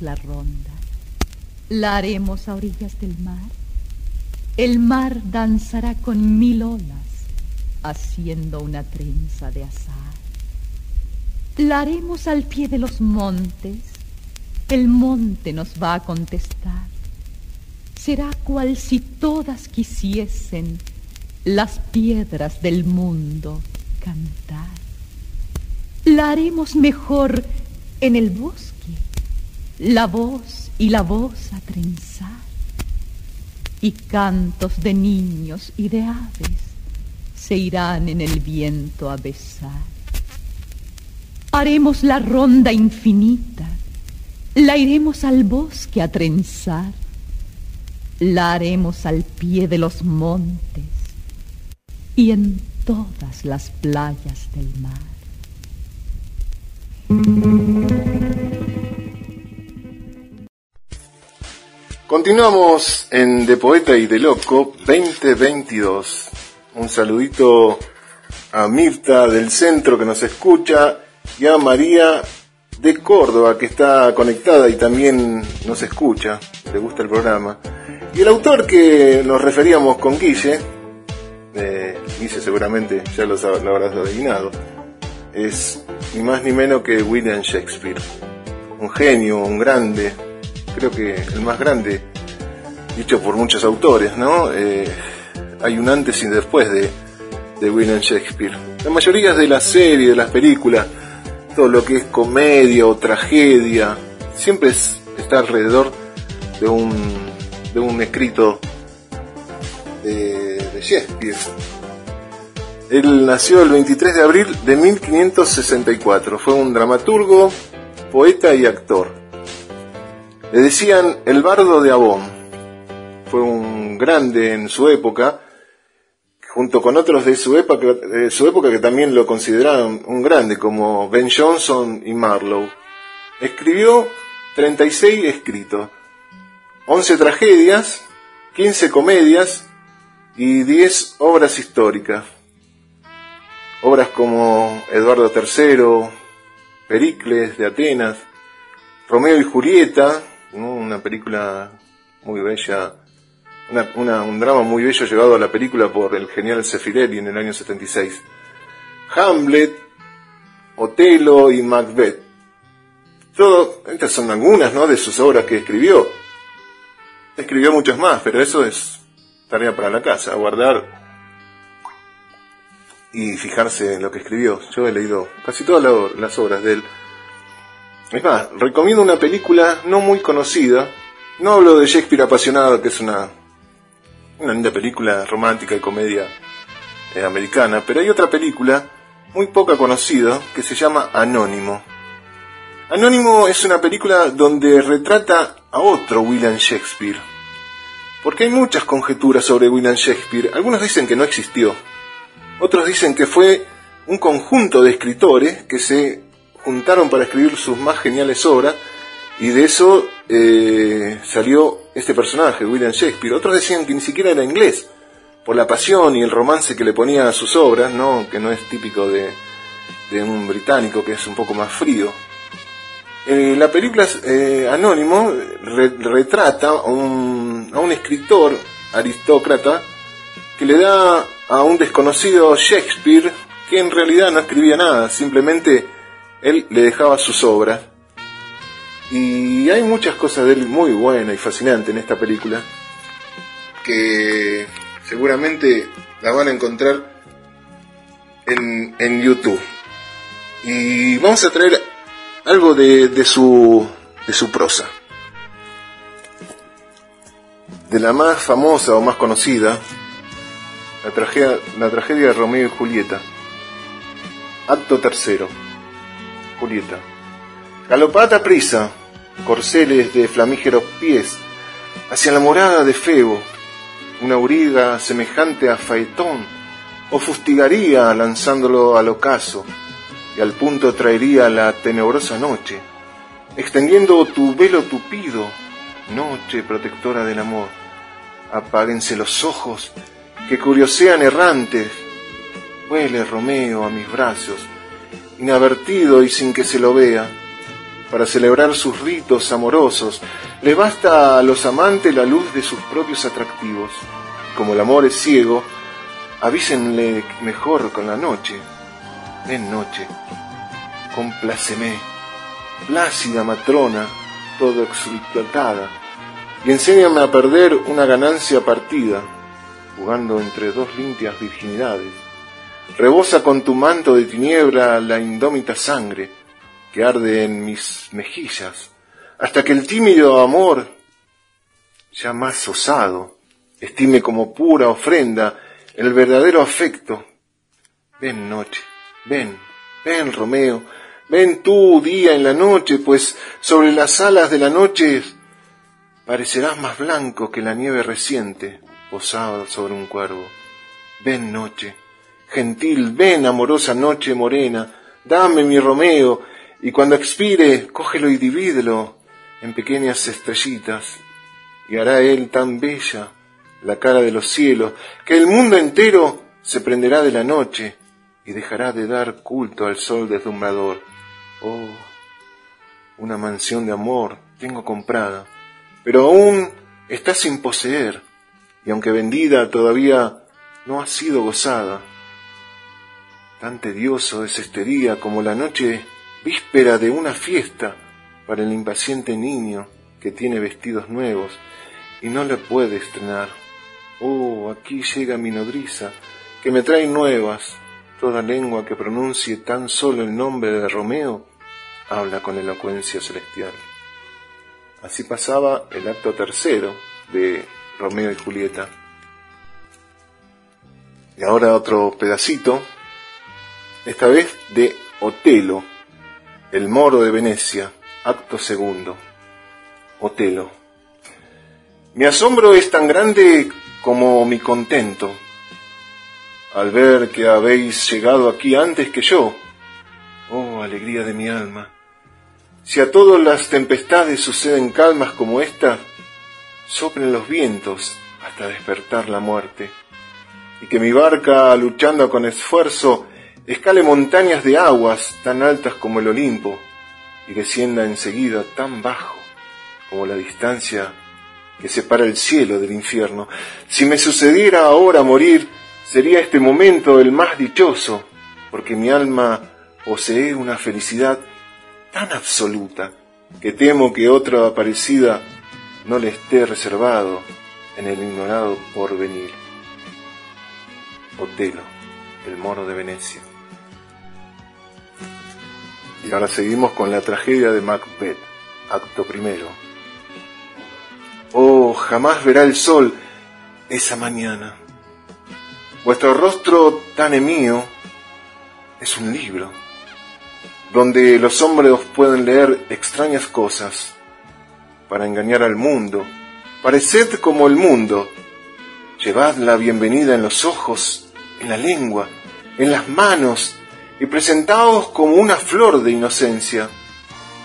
La ronda. La haremos a orillas del mar. El mar danzará con mil olas, haciendo una trenza de azar. La haremos al pie de los montes. El monte nos va a contestar. Será cual si todas quisiesen las piedras del mundo cantar. La haremos mejor en el bosque, la voz y la voz a trenzar, y cantos de niños y de aves se irán en el viento a besar. Haremos la ronda infinita, la iremos al bosque a trenzar, la haremos al pie de los montes y en todas las playas del mar. Continuamos en De Poeta y de Loco 2022. Un saludito a Mirta del centro que nos escucha y a María de Córdoba que está conectada y también nos escucha, le gusta el programa. Y el autor que nos referíamos con Guille, eh, Guille seguramente ya lo, lo habrás adivinado, es ni más ni menos que William Shakespeare. Un genio, un grande, creo que el más grande, dicho por muchos autores, ¿no? Eh, hay un antes y después de, de William Shakespeare. La mayoría de las series, de las películas, todo lo que es comedia o tragedia, siempre es- está alrededor de un, de un escrito de, de Shakespeare. Él nació el 23 de abril de 1564. Fue un dramaturgo, poeta y actor. Le decían el bardo de Avon. Fue un grande en su época, junto con otros de su época, de su época que también lo consideraron un grande, como Ben Jonson y Marlowe. Escribió 36 escritos, 11 tragedias, 15 comedias y 10 obras históricas. Obras como Eduardo III, Pericles de Atenas, Romeo y Julieta, una película muy bella, una- una- un drama muy bello llevado a la película por el genial Sefirelli en el año 76. Hamlet, Otelo y Macbeth. Todo, estas son algunas ¿no? de sus obras que escribió. Escribió muchas más, pero eso es tarea para la casa, guardar y fijarse en lo que escribió. Yo he leído casi todas la- las obras de él. Es más, recomiendo una película no muy conocida. No hablo de Shakespeare apasionado, que es una, una linda película romántica y comedia eh, americana, pero hay otra película muy poca conocida que se llama Anónimo. Anónimo es una película donde retrata a otro William Shakespeare. Porque hay muchas conjeturas sobre William Shakespeare. Algunos dicen que no existió. Otros dicen que fue un conjunto de escritores que se juntaron para escribir sus más geniales obras y de eso eh, salió este personaje, William Shakespeare. Otros decían que ni siquiera era inglés, por la pasión y el romance que le ponía a sus obras, ¿no? que no es típico de, de un británico que es un poco más frío. Eh, la película eh, Anónimo re- retrata a un, a un escritor aristócrata que le da a un desconocido Shakespeare que en realidad no escribía nada, simplemente él le dejaba sus obras. Y hay muchas cosas de él muy buenas y fascinantes en esta película que seguramente la van a encontrar en, en YouTube. Y vamos a traer algo de, de su, de su prosa. De la más famosa o más conocida, la tragedia, la tragedia de Romeo y Julieta. Acto tercero. Julieta. Galopad a prisa, corceles de flamígeros pies, hacia la morada de Febo. Una auriga semejante a Faetón o fustigaría lanzándolo al ocaso y al punto traería la tenebrosa noche, extendiendo tu velo tupido, noche protectora del amor. Apáguense los ojos que curiosean errantes. Huele Romeo a mis brazos, inadvertido y sin que se lo vea. para celebrar sus ritos amorosos. Le basta a los amantes la luz de sus propios atractivos. Como el amor es ciego, avísenle mejor con la noche. Ven noche, compláceme, plácida matrona, todo exultada, y enséñame a perder una ganancia partida, jugando entre dos limpias virginidades. Rebosa con tu manto de tiniebla la indómita sangre que arde en mis mejillas, hasta que el tímido amor, ya más osado, estime como pura ofrenda el verdadero afecto. Ven noche, ven, ven Romeo, ven tú día en la noche, pues sobre las alas de la noche parecerás más blanco que la nieve reciente posada sobre un cuervo. Ven noche, gentil, ven amorosa noche morena, dame mi Romeo, y cuando expire, cógelo y divídelo en pequeñas estrellitas, y hará él tan bella la cara de los cielos, que el mundo entero se prenderá de la noche y dejará de dar culto al sol deslumbrador. Oh, una mansión de amor tengo comprada, pero aún está sin poseer, y aunque vendida todavía no ha sido gozada. Tan tedioso es este día como la noche víspera de una fiesta para el impaciente niño que tiene vestidos nuevos y no le puede estrenar. Oh, aquí llega mi nodriza, que me trae nuevas. Toda lengua que pronuncie tan solo el nombre de Romeo habla con elocuencia celestial. Así pasaba el acto tercero de Romeo y Julieta. Y ahora otro pedacito, esta vez de Otelo, el moro de Venecia, acto segundo. Otelo. Mi asombro es tan grande como mi contento al ver que habéis llegado aquí antes que yo. Oh, alegría de mi alma. Si a todas las tempestades suceden calmas como esta, soplen los vientos hasta despertar la muerte, y que mi barca, luchando con esfuerzo, escale montañas de aguas tan altas como el Olimpo, y descienda enseguida tan bajo como la distancia que separa el cielo del infierno. Si me sucediera ahora morir, sería este momento el más dichoso, porque mi alma posee una felicidad tan absoluta que temo que otra parecida no le esté reservado en el ignorado porvenir. Otelo, el moro de Venecia. Y ahora seguimos con la tragedia de Macbeth, acto primero. Oh, jamás verá el sol esa mañana. Vuestro rostro tan emío es un libro, donde los hombres pueden leer extrañas cosas para engañar al mundo. Pareced como el mundo. Llevad la bienvenida en los ojos, en la lengua, en las manos, y presentaos como una flor de inocencia.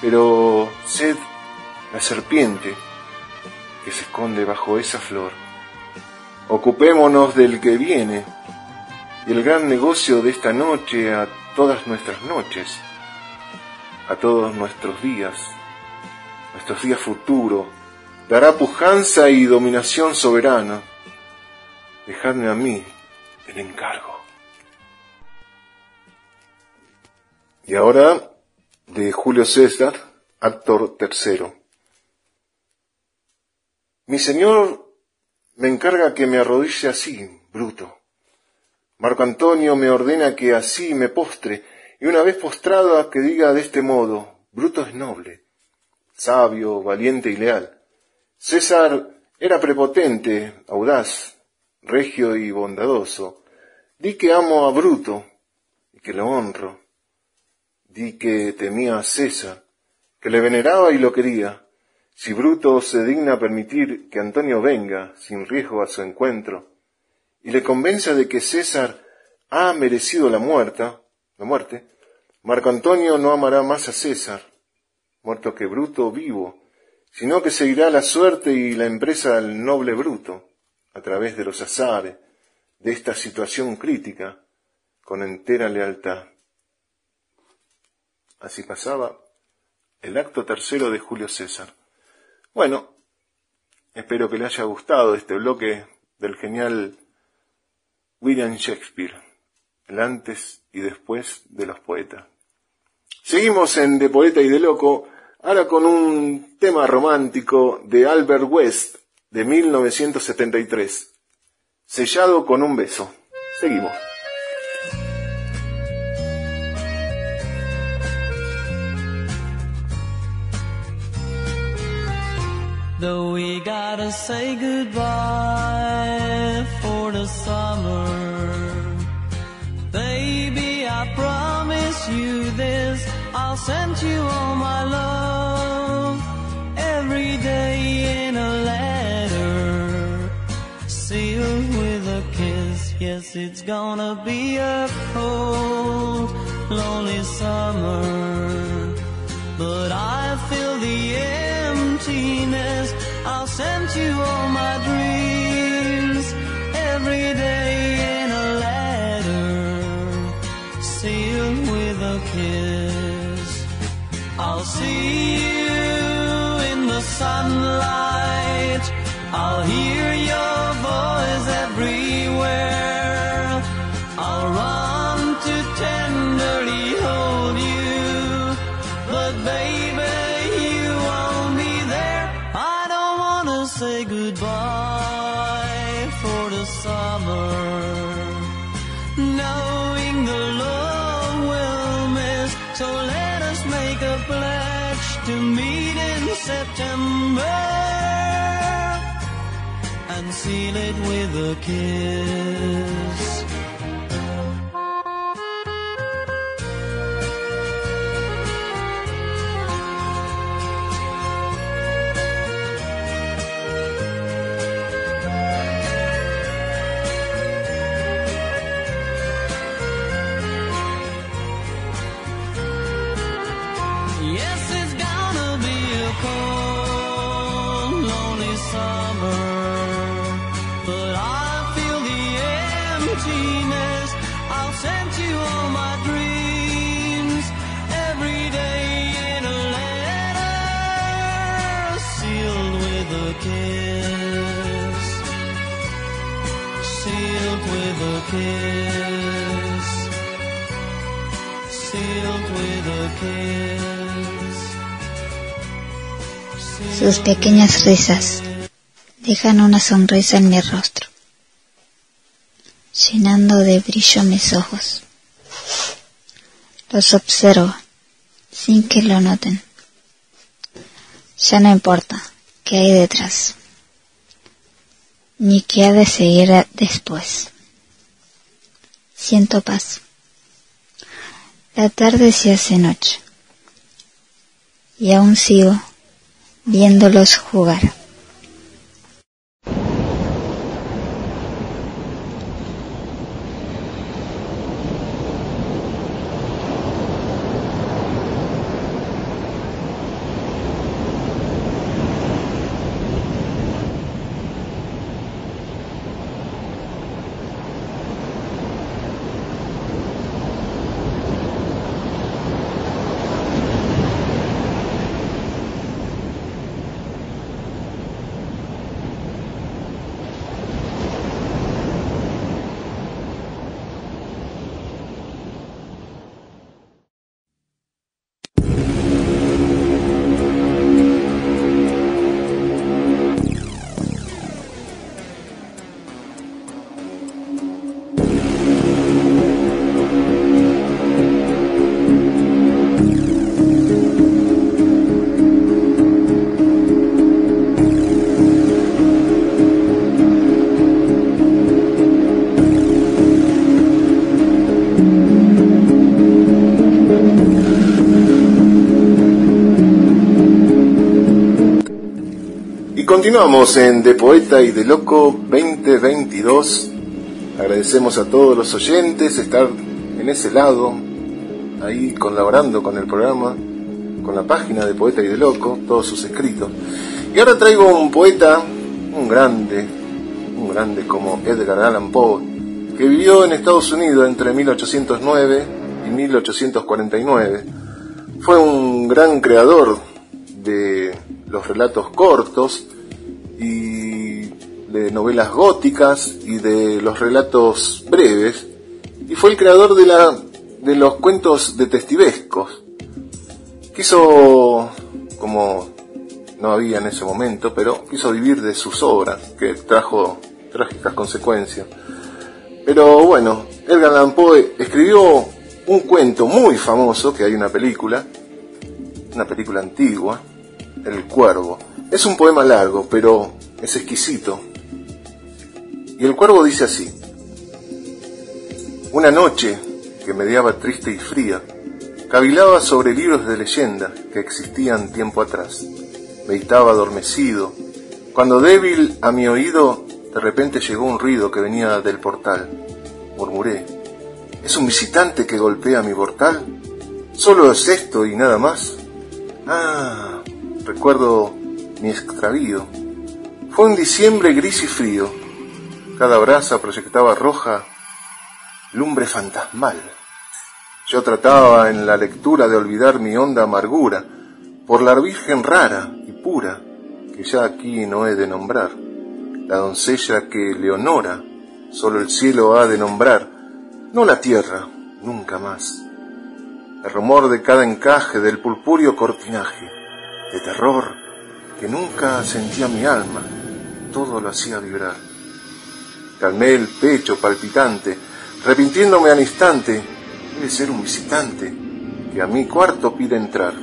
Pero sed la serpiente que se esconde bajo esa flor. Ocupémonos del que viene y el gran negocio de esta noche a todas nuestras noches, a todos nuestros días, nuestros días futuros, dará pujanza y dominación soberana. Dejadme a mí el encargo. Y ahora, de Julio César, actor tercero. Mi señor me encarga que me arrodille así, bruto. Marco Antonio me ordena que así me postre, y una vez postrada que diga de este modo, bruto es noble, sabio, valiente y leal. César era prepotente, audaz, regio y bondadoso. Di que amo a Bruto y que lo honro. Di que temía a César, que le veneraba y lo quería si Bruto se digna permitir que Antonio venga sin riesgo a su encuentro y le convenza de que César ha merecido la muerte, la muerte, Marco Antonio no amará más a César, muerto que Bruto vivo, sino que seguirá la suerte y la empresa del noble Bruto, a través de los azares, de esta situación crítica, con entera lealtad. Así pasaba el acto tercero de Julio César. Bueno, espero que le haya gustado este bloque del genial William Shakespeare, el antes y después de los poetas. Seguimos en De Poeta y de Loco, ahora con un tema romántico de Albert West de 1973, sellado con un beso. Seguimos. Though we gotta say goodbye for the summer. Baby, I promise you this. I'll send you all my love every day in a letter. Sealed with a kiss. Yes, it's gonna be a cold, lonely summer. I'll you all my dreams again. Sus pequeñas risas dejan una sonrisa en mi rostro, llenando de brillo mis ojos. Los observo sin que lo noten. Ya no importa qué hay detrás, ni qué ha de seguir después. Siento paz. La tarde se hace noche y aún sigo viéndolos jugar. Continuamos en De Poeta y de Loco 2022. Agradecemos a todos los oyentes estar en ese lado, ahí colaborando con el programa, con la página de Poeta y de Loco, todos sus escritos. Y ahora traigo un poeta, un grande, un grande como Edgar Allan Poe, que vivió en Estados Unidos entre 1809 y 1849. fue un gran creador de los relatos cortos novelas góticas y de los relatos breves y fue el creador de, la, de los cuentos detectivescos. Quiso, como no había en ese momento, pero quiso vivir de sus obras, que trajo trágicas consecuencias. Pero bueno, Edgar Allan Poe escribió un cuento muy famoso, que hay una película, una película antigua, El Cuervo. Es un poema largo, pero es exquisito. Y el cuervo dice así, una noche que mediaba triste y fría, cavilaba sobre libros de leyenda que existían tiempo atrás. Meditaba adormecido, cuando débil a mi oído de repente llegó un ruido que venía del portal. Murmuré, ¿es un visitante que golpea mi portal? ¿Solo es esto y nada más? Ah, recuerdo mi extravío. Fue un diciembre gris y frío. Cada brasa proyectaba roja lumbre fantasmal. Yo trataba en la lectura de olvidar mi honda amargura por la virgen rara y pura que ya aquí no he de nombrar, la doncella que Leonora solo el cielo ha de nombrar, no la tierra, nunca más. El rumor de cada encaje del purpúreo cortinaje, de terror que nunca sentía mi alma, todo lo hacía vibrar. Calmé el pecho palpitante, arrepintiéndome al instante, debe ser un visitante que a mi cuarto pide entrar.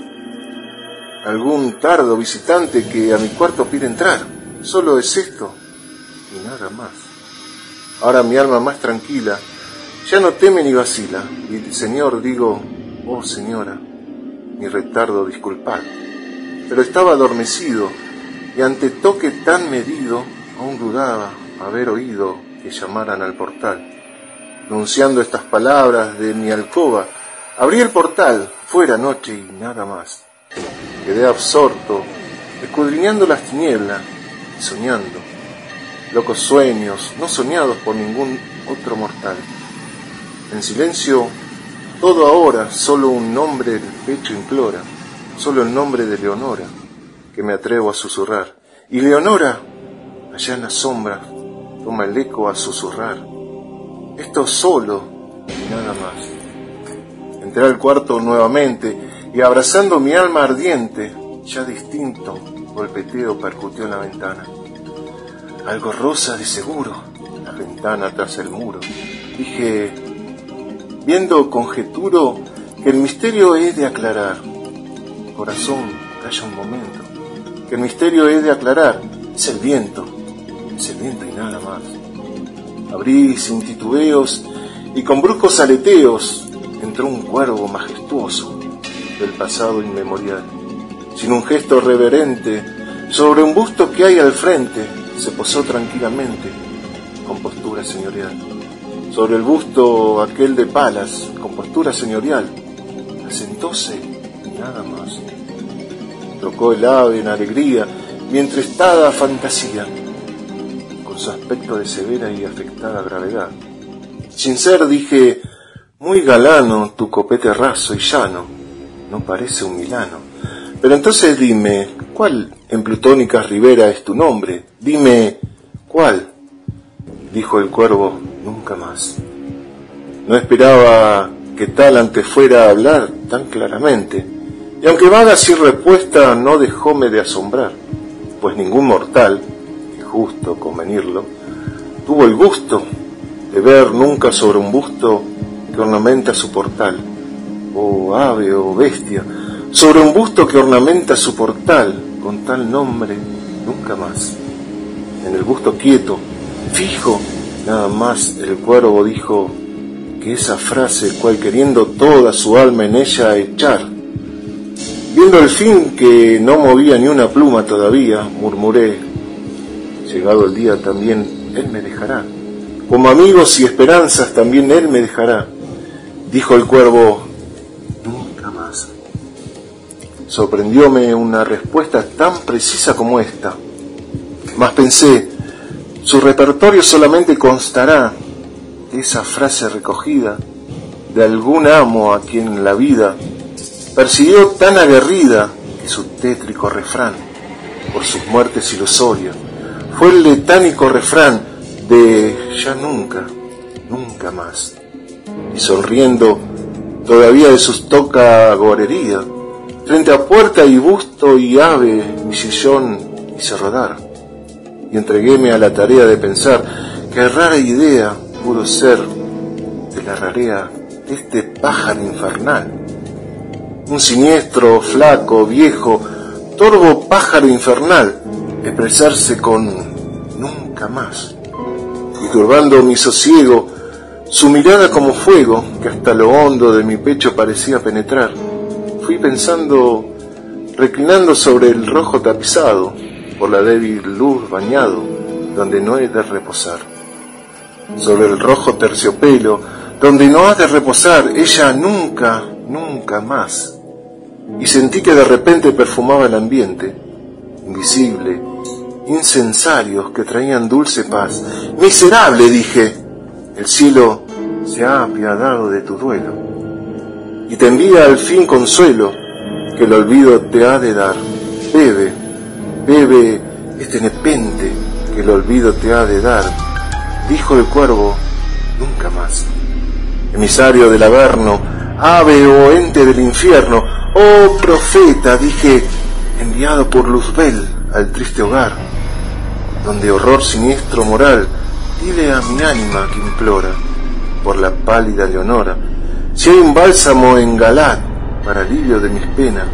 Algún tardo visitante que a mi cuarto pide entrar. Solo es esto y nada más. Ahora mi alma más tranquila ya no teme ni vacila. Y Señor digo, oh Señora, mi retardo disculpad. Pero estaba adormecido y ante toque tan medido aún dudaba haber oído que llamaran al portal pronunciando estas palabras de mi alcoba. Abrí el portal, fuera noche y nada más. Quedé absorto, escudriñando las tinieblas soñando. Locos sueños, no soñados por ningún otro mortal. En silencio, todo ahora, solo un nombre el pecho implora, solo el nombre de Leonora, que me atrevo a susurrar. Y Leonora, allá en la sombra, toma el eco a susurrar esto solo y nada más. Entré al cuarto nuevamente y abrazando mi alma ardiente, ya distinto, golpeteo percutió en la ventana. Algo rosa de seguro, la ventana tras el muro. Dije, viendo conjeturo que el misterio he de aclarar. Corazón, calla un momento, que el misterio he de aclarar. Es el viento, es el viento y nada más. Abrí sin titubeos y con bruscos aleteos entró un cuervo majestuoso del pasado inmemorial. Sin un gesto reverente, sobre un busto que hay al frente, se posó tranquilamente, con postura señorial. Sobre el busto aquel de palas, con postura señorial, asentóse y nada más. Tocó el ave en alegría, mi entrestada fantasía su aspecto de severa y afectada gravedad. Sin ser dije, muy galano tu copete raso y llano, no parece un milano. Pero entonces dime, ¿cuál en Plutónica Rivera es tu nombre? Dime, ¿cuál? Dijo el cuervo, nunca más. No esperaba que tal antes fuera a hablar tan claramente, y aunque vaga sin respuesta no dejóme de asombrar, pues ningún mortal, justo convenirlo, tuvo el gusto de ver nunca sobre un busto que ornamenta su portal, o ave o bestia, sobre un busto que ornamenta su portal con tal nombre, nunca más. En el busto quieto, fijo, nada más el cuervo dijo que esa frase, cual queriendo toda su alma en ella echar, viendo el fin que no movía ni una pluma todavía, murmuré, llegado el día también Él me dejará. Como amigos y esperanzas también Él me dejará. Dijo el cuervo, nunca más. Sorprendióme una respuesta tan precisa como esta. Mas pensé, su repertorio solamente constará de esa frase recogida de algún amo a quien la vida persiguió tan aguerrida que su tétrico refrán, por sus muertes ilusorias, fue el letánico refrán de ya nunca, nunca más. Y sonriendo todavía de sus toca gorería, frente a puerta y busto y ave mi sillón hice rodar. Y entreguéme a la tarea de pensar qué rara idea pudo ser de la rarea de este pájaro infernal. Un siniestro, flaco, viejo, torvo pájaro infernal, expresarse con nunca más. Y turbando mi sosiego, su mirada como fuego que hasta lo hondo de mi pecho parecía penetrar. Fui pensando, reclinando sobre el rojo tapizado, por la débil luz bañado, donde no he de reposar. Sobre el rojo terciopelo, donde no ha de reposar ella nunca, nunca más. Y sentí que de repente perfumaba el ambiente, invisible, incensarios que traían dulce paz. Miserable, dije, el cielo se ha apiadado de tu duelo y te envía al fin consuelo que el olvido te ha de dar. Bebe, bebe este nepente que el olvido te ha de dar. Dijo el cuervo, nunca más. Emisario del Averno, ave o ente del infierno, oh profeta, dije, enviado por Luzbel al triste hogar, donde horror siniestro moral, dile a mi ánima que implora, por la pálida Leonora, si hay un bálsamo en Galad, para alivio de mis penas,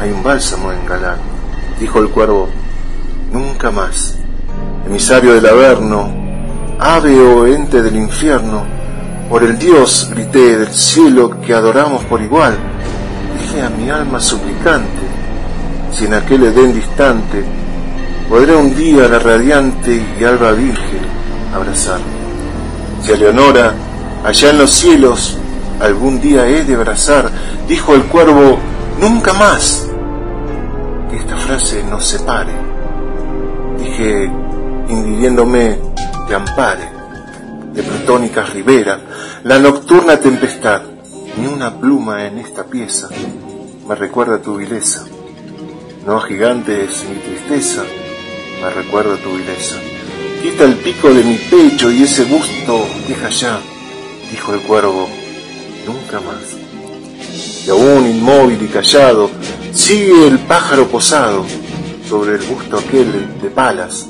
hay un bálsamo en Galad, dijo el cuervo, nunca más, emisario del Averno, ave o ente del infierno, por el Dios, grité, del cielo que adoramos por igual, dije a mi alma suplicante, si en aquel Edén distante podré un día la radiante y alba virgen abrazar. Si a Leonora, allá en los cielos, algún día he de abrazar, dijo el cuervo, nunca más, que esta frase nos separe. Dije, invidiéndome, te ampare, de plutónicas riberas, la nocturna tempestad, ni una pluma en esta pieza me recuerda tu vileza. No gigantes mi tristeza, me recuerda tu vileza. Quita el pico de mi pecho y ese busto deja ya, dijo el cuervo, nunca más. Y aún inmóvil y callado, sigue el pájaro posado sobre el busto aquel de palas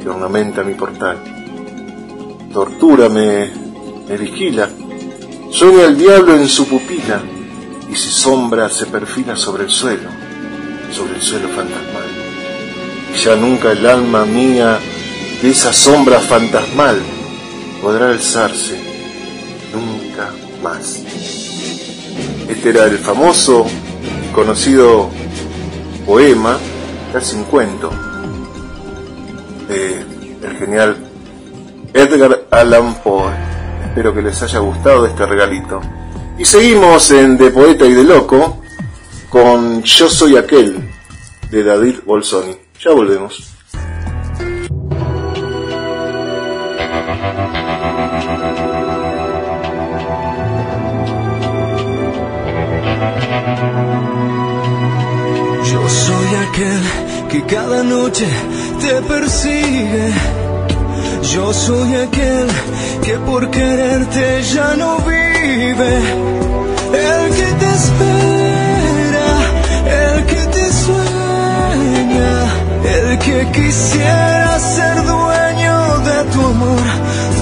que ornamenta mi portal. Tortúrame, me vigila, sueña el diablo en su pupila y su sombra se perfila sobre el suelo, sobre el suelo fantasmal. Ya nunca el alma mía de esa sombra fantasmal podrá alzarse, nunca más. Este era el famoso conocido poema, casi un cuento, de el genial Edgar Allan Poe. Espero que les haya gustado este regalito. Y seguimos en De Poeta y de Loco con Yo Soy Aquel de David Bolsoni. Ya volvemos. Yo soy aquel que cada noche te persigue. Yo soy aquel que por quererte ya no vive. El que te espera, el que quisiera ser dueño de tu amor,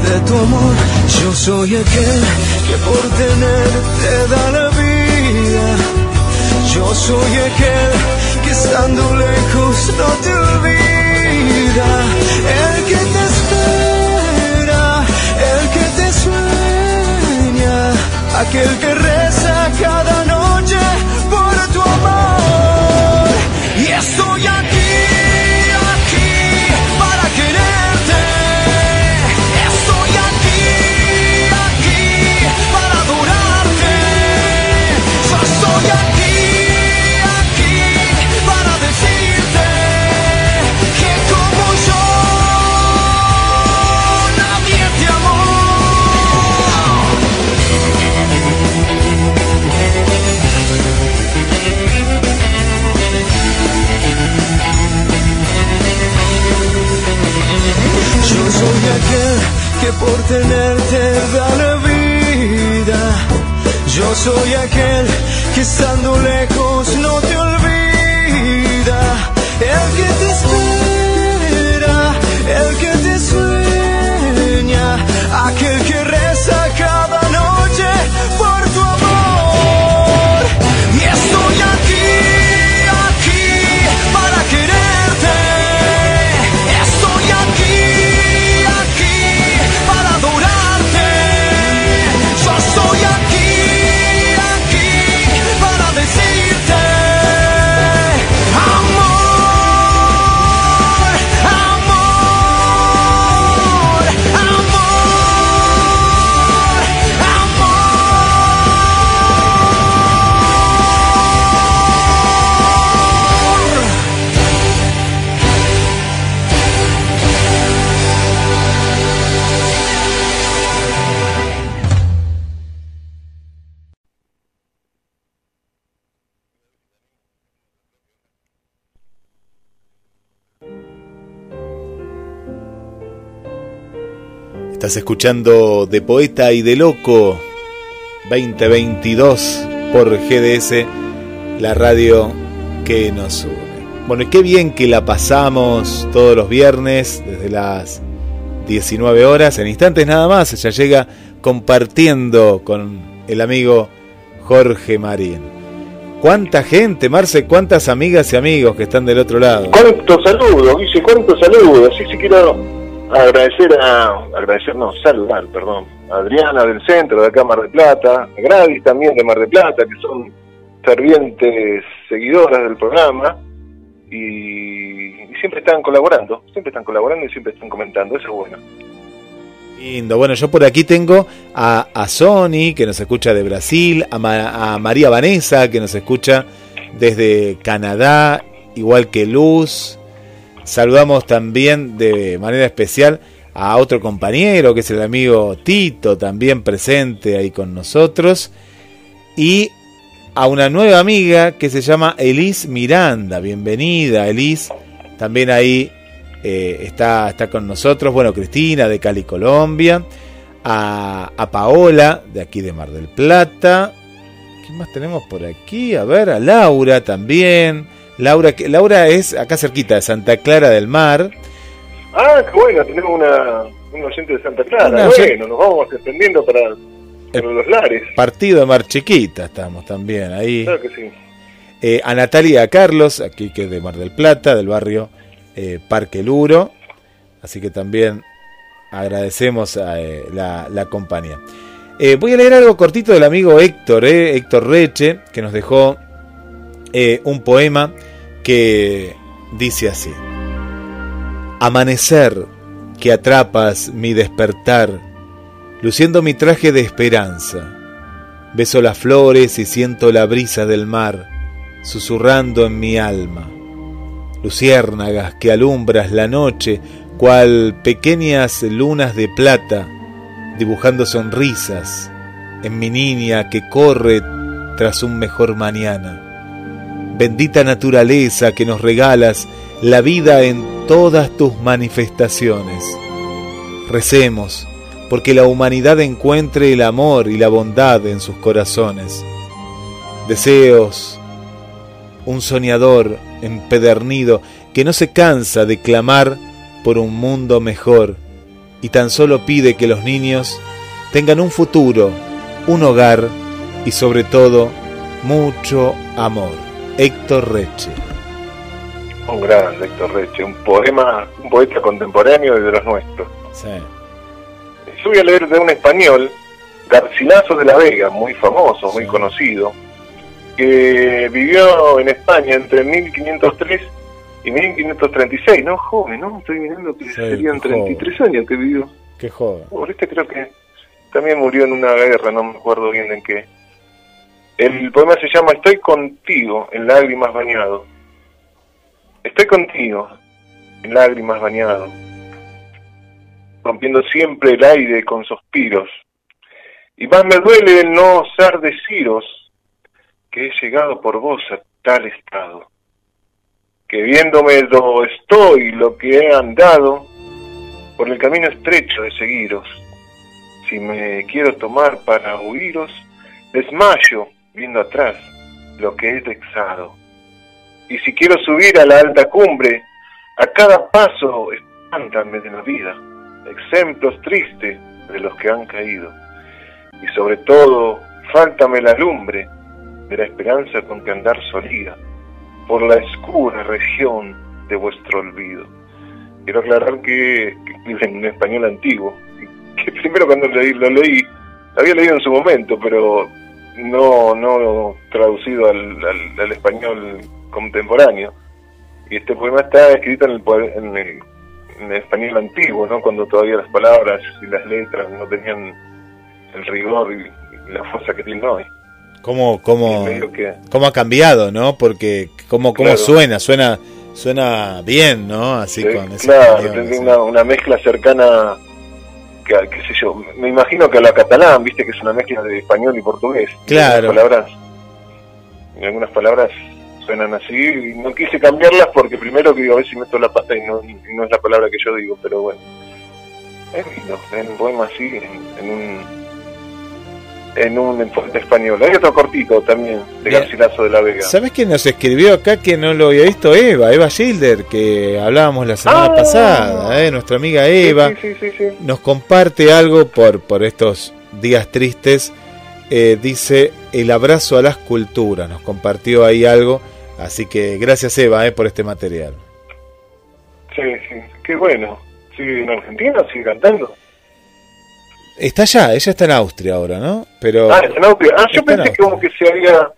de tu amor. Yo soy aquel que por tenerte da la vida. Yo soy aquel que estando lejos no te olvida. El que te espera, el que te sueña, aquel que reza cada noche por tenerte da la vida. Yo soy aquel que estando lejos no te olvida, el que te espera. Escuchando De Poeta y de Loco 2022 por GDS, la radio que nos une. Bueno, y qué bien que la pasamos todos los viernes desde las 19 horas, en instantes nada más, ya llega compartiendo con el amigo Jorge Marín. ¿Cuánta gente, Marce? ¿Cuántas amigas y amigos que están del otro lado? ¿Cuántos saludos, Guille? ¿Cuántos saludos? Sí, sí quiero agradecer a... Agradecer, no, saludar, perdón. A Adriana del centro, de acá Mar del Plata. A Gradis también de Mar del Plata, que son fervientes seguidoras del programa. Y, y siempre están colaborando. Siempre están colaborando y siempre están comentando. Eso es bueno. Lindo. Bueno, yo por aquí tengo a, a Sony, que nos escucha de Brasil, a, Ma- a María Vanessa, que nos escucha desde Canadá, igual que Luz. Saludamos también de manera especial a otro compañero, que es el amigo Tito, también presente ahí con nosotros. Y a una nueva amiga que se llama Elis Miranda. Bienvenida, Elis. También ahí eh, está, está con nosotros, bueno, Cristina de Cali, Colombia, a, a Paola de aquí de Mar del Plata. ¿Qué más tenemos por aquí? A ver, a Laura también. Laura, que, Laura es acá cerquita de Santa Clara del Mar. Ah, qué bueno, tenemos una, un oyente de Santa Clara. Una bueno, nos vamos extendiendo para, para los lares. Partido de Mar Chiquita estamos también ahí. Claro que sí. Eh, a Natalia Carlos, aquí que es de Mar del Plata, del barrio eh, Parque Luro. Así que también agradecemos a, eh, la, la compañía. Eh, voy a leer algo cortito del amigo Héctor, eh, Héctor Reche, que nos dejó eh, un poema que dice así. Amanecer que atrapas mi despertar, luciendo mi traje de esperanza. Beso las flores y siento la brisa del mar susurrando en mi alma. Luciérnagas que alumbras la noche, cual pequeñas lunas de plata, dibujando sonrisas en mi niña que corre tras un mejor mañana. Bendita naturaleza que nos regalas la vida en todas tus manifestaciones. Recemos porque la humanidad encuentre el amor y la bondad en sus corazones. Deseos, un soñador empedernido que no se cansa de clamar por un mundo mejor y tan solo pide que los niños tengan un futuro, un hogar y sobre todo mucho amor. Héctor Reche. Un gran Héctor Reche, un poema, un poeta contemporáneo de los nuestros. Sí. Yo voy a leer de un español, Garcilaso de la Vega, muy famoso, muy conocido, que vivió en España entre 1503 y 1536, ¿no? Joven, ¿no? Estoy mirando que serían qué 33 años que vivió. Qué joven. Por este creo que también murió en una guerra, no me acuerdo bien en qué. El poema se llama Estoy contigo, en lágrimas bañado. Estoy contigo, en lágrimas bañado, rompiendo siempre el aire con suspiros. Y más me duele el no osar deciros que he llegado por vos a tal estado, que viéndome lo estoy, lo que he andado, por el camino estrecho de seguiros, si me quiero tomar para huiros, Desmayo viendo atrás lo que he texado. Y si quiero subir a la alta cumbre, a cada paso espántame de la vida, ejemplos tristes de los que han caído. Y sobre todo, fáltame la lumbre de la esperanza con que andar solía por la escura región de vuestro olvido. Quiero aclarar que, que en español antiguo, que primero cuando leí, lo leí, lo había leído en su momento, pero no, no traducido al, al- al español contemporáneo. Y este poema está escrito en el, en el, en el español antiguo, ¿no? Cuando todavía las palabras y las letras no tenían el rigor y, y la fuerza que tienen hoy. ¿Cómo, cómo, que- cómo ha cambiado, no? Porque cómo, cómo Claro. suena, suena suena bien, ¿no? Así Sí, con ese claro, español, tendría así. una, una mezcla cercana, que, qué sé yo, me imagino que a la catalán, viste que es una mezcla de español y portugués. Y Claro. algunas palabras, y algunas palabras suenan así, y no quise cambiarlas porque primero que digo, a ver si meto la pata y no, y no es la palabra que yo digo, pero bueno. Es lindo, un poema así, en, en un en un enfoque español. Hay otro cortito también, de Bien. Garcilaso de la Vega. ¿Sabes quién nos escribió acá que no lo había visto? Eva, Eva Gilder, que hablábamos la semana Ah. pasada, ¿eh? nuestra amiga Eva. Sí, sí, sí, sí. nos comparte algo por, por estos días tristes. Eh, dice el abrazo a las culturas. Nos compartió ahí algo. Así que gracias Eva eh, por este material. Sí, sí, qué bueno. ¿Sigue en Argentina? ¿Sigue cantando? Está allá, ella está en Austria ahora, ¿no? Pero Ah, está en Austria. Ah, yo pensé que como que se había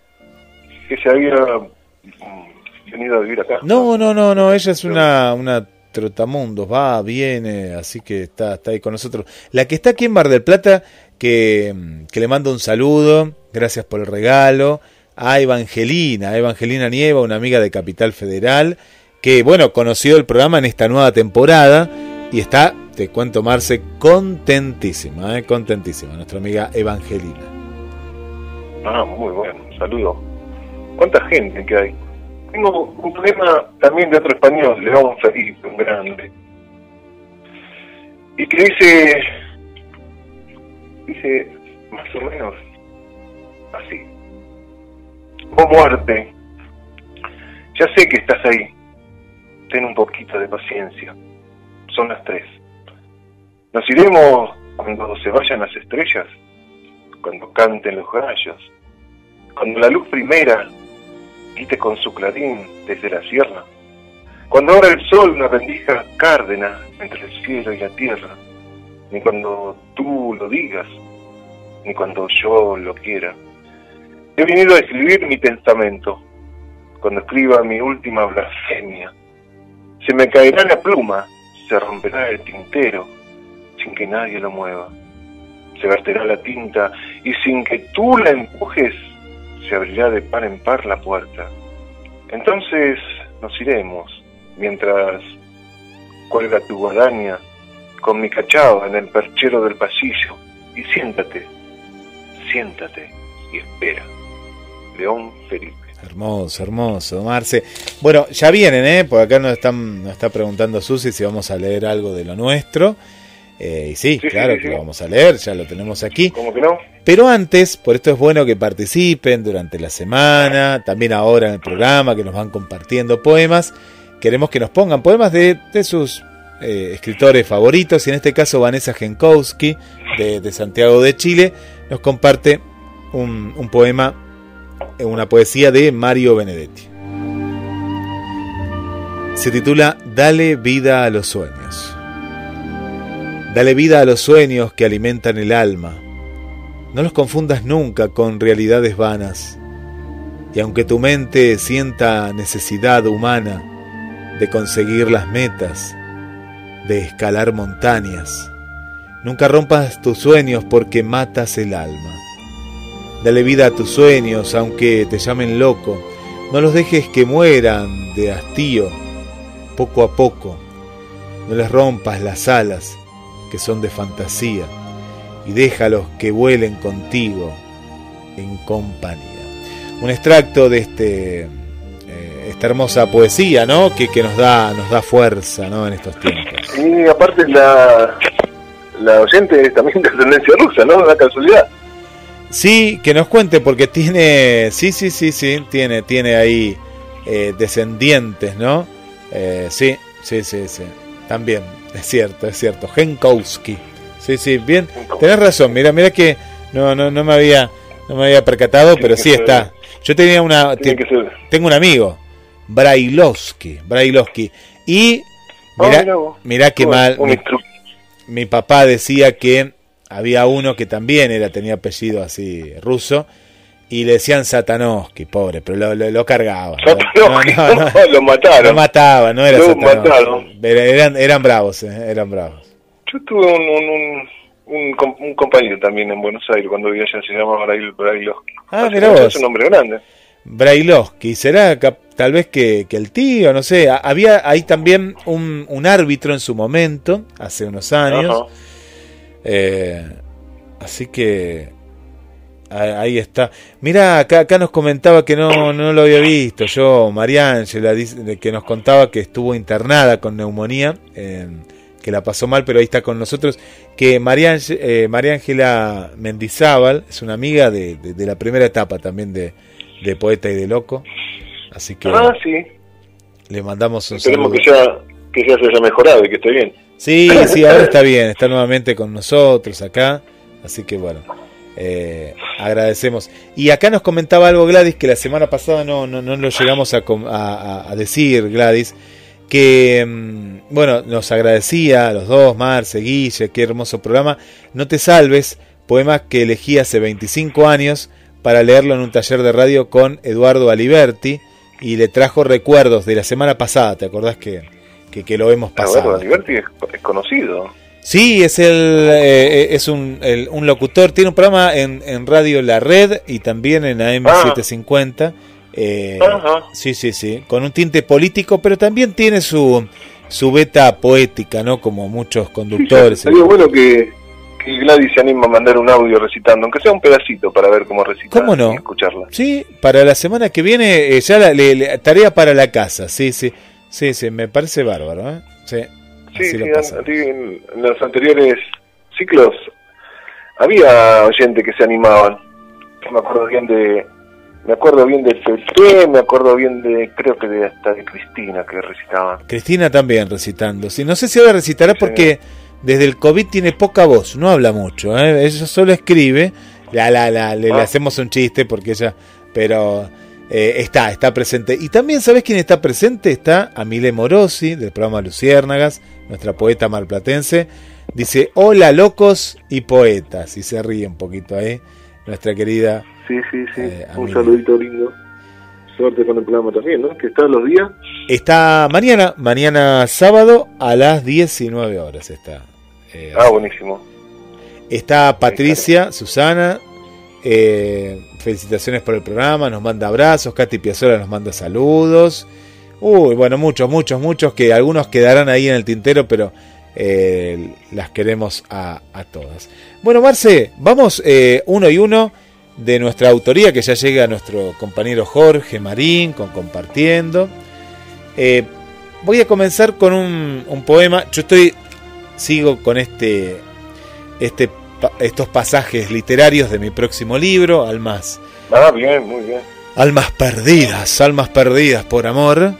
que se había mm, venido a vivir acá. no, no, no, no. Ella es una, una trotamundos, va, viene, así que está, está ahí con nosotros. La que está aquí en Mar del Plata, que, mm, que le mando un saludo, gracias por el regalo, a Evangelina, a Evangelina Nieva, una amiga de Capital Federal, que bueno, conoció el programa en esta nueva temporada y está, te cuento Marce, contentísima, eh, contentísima, nuestra amiga Evangelina. Ah, muy bueno. Saludo. ¿Cuánta gente que hay? Tengo un poema también de otro español, León Felipe, un grande. Y que dice, dice más o menos así. Oh muerte, ya sé que estás ahí. Ten un poquito de paciencia. Son las tres. Nos iremos cuando se vayan las estrellas, cuando canten los gallos, cuando la luz primera quite con su clarín desde la sierra, cuando abra el sol una rendija cárdena entre el cielo y la tierra, ni cuando tú lo digas, ni cuando yo lo quiera. He venido a escribir mi testamento, cuando escriba mi última blasfemia. Se me caerá la pluma, se romperá el tintero, sin que nadie lo mueva. Se verterá la tinta y sin que tú la empujes, se abrirá de par en par la puerta. Entonces nos iremos, mientras cuelga tu guadaña con mi cachao en el perchero del pasillo. Y siéntate, siéntate y espera. León Felipe. Hermoso, hermoso, Marce. Bueno, ya vienen, ¿eh? Porque acá nos, están, nos está preguntando Susi si vamos a leer algo de lo nuestro. Eh, y sí, claro sí, que lo vamos a leer, ya lo tenemos aquí. ¿Cómo que no? Pero antes, por esto es bueno que participen durante la semana, también ahora en el programa, que nos van compartiendo poemas. Queremos que nos pongan poemas de, de sus eh, escritores favoritos, y en este caso Vanessa Genkowski, de, de Santiago de Chile, nos comparte un, un poema, eh, una poesía de Mario Benedetti. Se titula Dale vida a los sueños. Dale vida a los sueños que alimentan el alma. No los confundas nunca con realidades vanas. Y aunque tu mente sienta necesidad humana de conseguir las metas, de escalar montañas, nunca rompas tus sueños porque matas el alma. Dale vida a tus sueños aunque te llamen loco. No los dejes que mueran de hastío poco a poco. No les rompas las alas que son de fantasía y déjalos que vuelen contigo en compañía. Un extracto de este eh, esta hermosa poesía, ¿no? Que, que nos da nos da fuerza, ¿no? En estos tiempos. Y aparte la, la oyente es también de ascendencia rusa, ¿no? Una casualidad. Sí, que nos cuente porque tiene, sí, sí, sí, sí, tiene, tiene ahí eh, descendientes, ¿no? Eh, sí, sí, sí, sí, también, es cierto, es cierto, Genkowski, sí, sí, bien, tenés razón, mira, mira que no, no, no me había, no me había percatado, pero sí está. Yo tenía una, tengo un amigo, Brailovsky, Brailovsky, y Ah, mirá, mirá qué mal, mi, mi papá decía que había uno que también era tenía apellido así ruso y le decían Satanovsky, pobre, pero lo, lo, lo cargaban. ¿no? No, no, lo mataron. Lo mataban, no era Lo mataron. Eran, eran bravos, eh, eran bravos. Yo tuve un, un, un, un com- un compañero también en Buenos Aires cuando vivía allá, se llamaba Brail, Brailovsky. Ah, que vos. Es un nombre grande. Brailovsky, será tal vez que, que el tío, no sé. Ha- Había ahí también un, un árbitro en su momento, hace unos años. Eh, así que ahí está. Mira, acá, acá nos comentaba que no, no lo había visto. Yo, María Ángela, que nos contaba que estuvo internada con neumonía, eh, que la pasó mal, pero ahí está con nosotros. Que María, eh, Ángela Mendizábal es una amiga de, de- de la primera etapa también de, de Poeta y de Loco. Así que Ah, sí. le mandamos un Esperemos saludo. que ya, que ya se haya mejorado y que esté bien. Sí, sí, ahora está bien, está nuevamente con nosotros acá, así que bueno, eh, agradecemos. Y acá nos comentaba algo Gladys que la semana pasada no, no, no lo llegamos a, a- decir, Gladys, que mm, bueno, nos agradecía a los dos, Marce, Guille, qué hermoso programa. No te salves, poema que elegí hace 25 años para leerlo en un taller de radio con Eduardo Aliberti y le trajo recuerdos de la semana pasada, ¿te acordás que, que, que lo hemos pasado? Eduardo Aliberti es, es conocido. Sí, es el eh, es un, el- un locutor, tiene un programa en, en Radio La Red y también en AM750. eh, Ajá. sí, sí, sí, con un tinte político, pero también tiene su su beta poética, ¿no? Como muchos conductores. Sería bueno que, que Gladys se anima a mandar un audio recitando, aunque sea un pedacito para ver cómo recita ¿Cómo no? y escucharla. Sí, para la semana que viene eh, ya la le- le- tarea para la casa. Sí, sí. Sí, sí, me parece bárbaro, ¿eh? Sí. Sí, sí, en, en los anteriores ciclos había oyentes que se animaban. Me acuerdo bien de me acuerdo bien de Pepe, me acuerdo bien de creo que de hasta de Cristina que recitaban. Cristina también recitando. Sí, no sé si ahora recitará porque desde el COVID tiene poca voz, no habla mucho. ¿eh? Ella solo escribe. La, la, la, le, le Ah. hacemos un chiste porque ella. Pero eh, está, está presente. Y también, ¿sabes quién está presente? Está Amile Morosi, del programa Luciérnagas, nuestra poeta marplatense. Dice: Hola, locos y poetas. Y se ríe un poquito ahí. Nuestra querida. Sí, sí, sí. Eh, un saludito lindo. Suerte con el programa también, ¿no? Que está los días. Está mañana, mañana sábado a las 19 horas. Está. eh, Ah, buenísimo. Está Patricia, Susana, eh, felicitaciones por el programa, nos manda abrazos, Katy Piazzola nos manda saludos. Uy, bueno, muchos, muchos, muchos que algunos quedarán ahí en el tintero, pero eh, las queremos a, todas. Bueno, Marce, vamos eh, uno y uno de nuestra autoría, que ya llega nuestro compañero Jorge Marín con Compartiendo. Voy a comenzar con un, un poema. Yo estoy, sigo con este, este, estos pasajes literarios de mi próximo libro, Almas, Ah, bien, muy bien. Almas perdidas, almas perdidas por amor.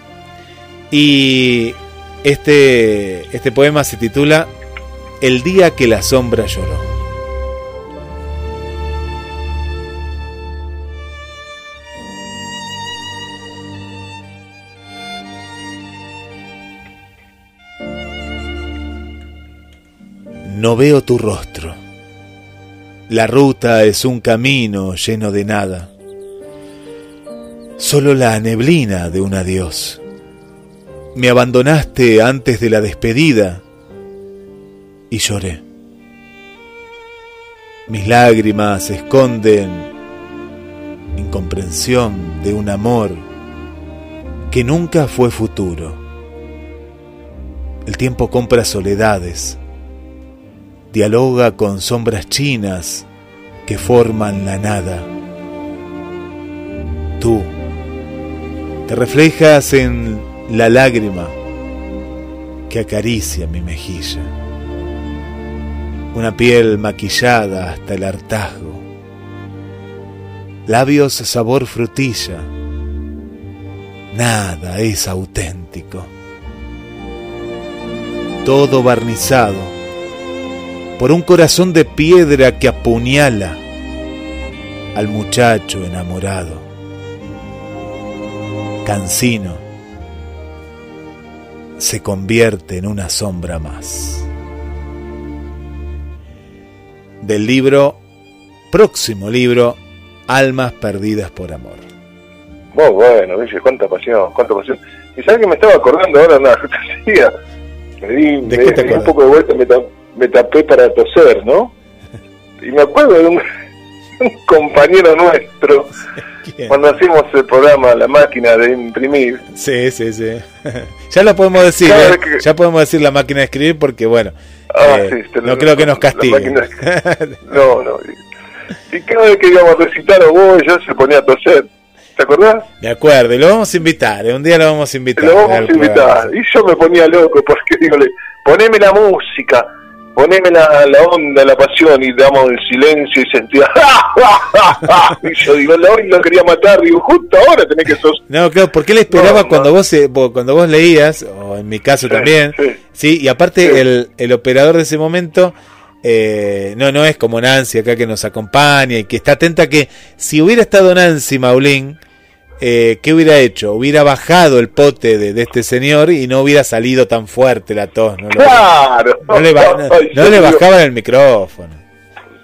Y este, este poema se titula El día que la sombra lloró. No veo tu rostro. La ruta es un camino lleno de nada. Solo la neblina de un adiós. Me abandonaste antes de la despedida y lloré. Mis lágrimas esconden incomprensión de un amor que nunca fue futuro. El tiempo compra soledades, dialoga con sombras chinas que forman la nada. Tú te reflejas en la lágrima que acaricia mi mejilla. Una piel maquillada hasta el hartazgo labios sabor frutilla. Nada es auténtico. Todo barnizado por un corazón de piedra que apuñala al muchacho enamorado. Cancino se convierte en una sombra más. Del libro, próximo libro, Almas Perdidas por Amor. Muy bueno, ¿viste? Cuánta pasión, cuánta pasión. Y sabes que me estaba acordando ahora una fantasía. Me di, me, qué te me di un poco de vuelta, me, me tapé para toser, ¿no? Y me acuerdo de un, un compañero nuestro, cuando hacíamos el programa La Máquina de Imprimir, Sí, sí, sí. ya lo podemos decir, ¿eh? que- ya podemos decir la máquina de escribir porque, bueno, Ah, eh, sí, te lo- no creo que nos la castigue. máquina- no, no. Y, cada vez que íbamos a recitar a vos, yo se ponía a toser. ¿Te acordás? De acuerdo, y lo vamos a invitar, ¿eh? un día lo vamos a invitar. Lo vamos a invitar. programa. Y yo me ponía loco porque digo, poneme la música, poneme la, la onda, la pasión y damos el silencio y sentía y yo digo, no, y lo quería matar, digo, justo ahora tenés que sos No, claro, porque él esperaba No, cuando vos eh, vos- cuando vos leías, o en mi caso también, sí, y aparte el, el operador de ese momento eh, no no es como Nancy acá que nos acompaña y que está atenta que si hubiera estado Nancy Maulín, eh, ¿qué hubiera hecho? Hubiera bajado el pote de, de este señor y no hubiera salido tan fuerte la tos. No, lo- claro. no le, ba- no- Ay, no yo le digo, bajaban el micrófono.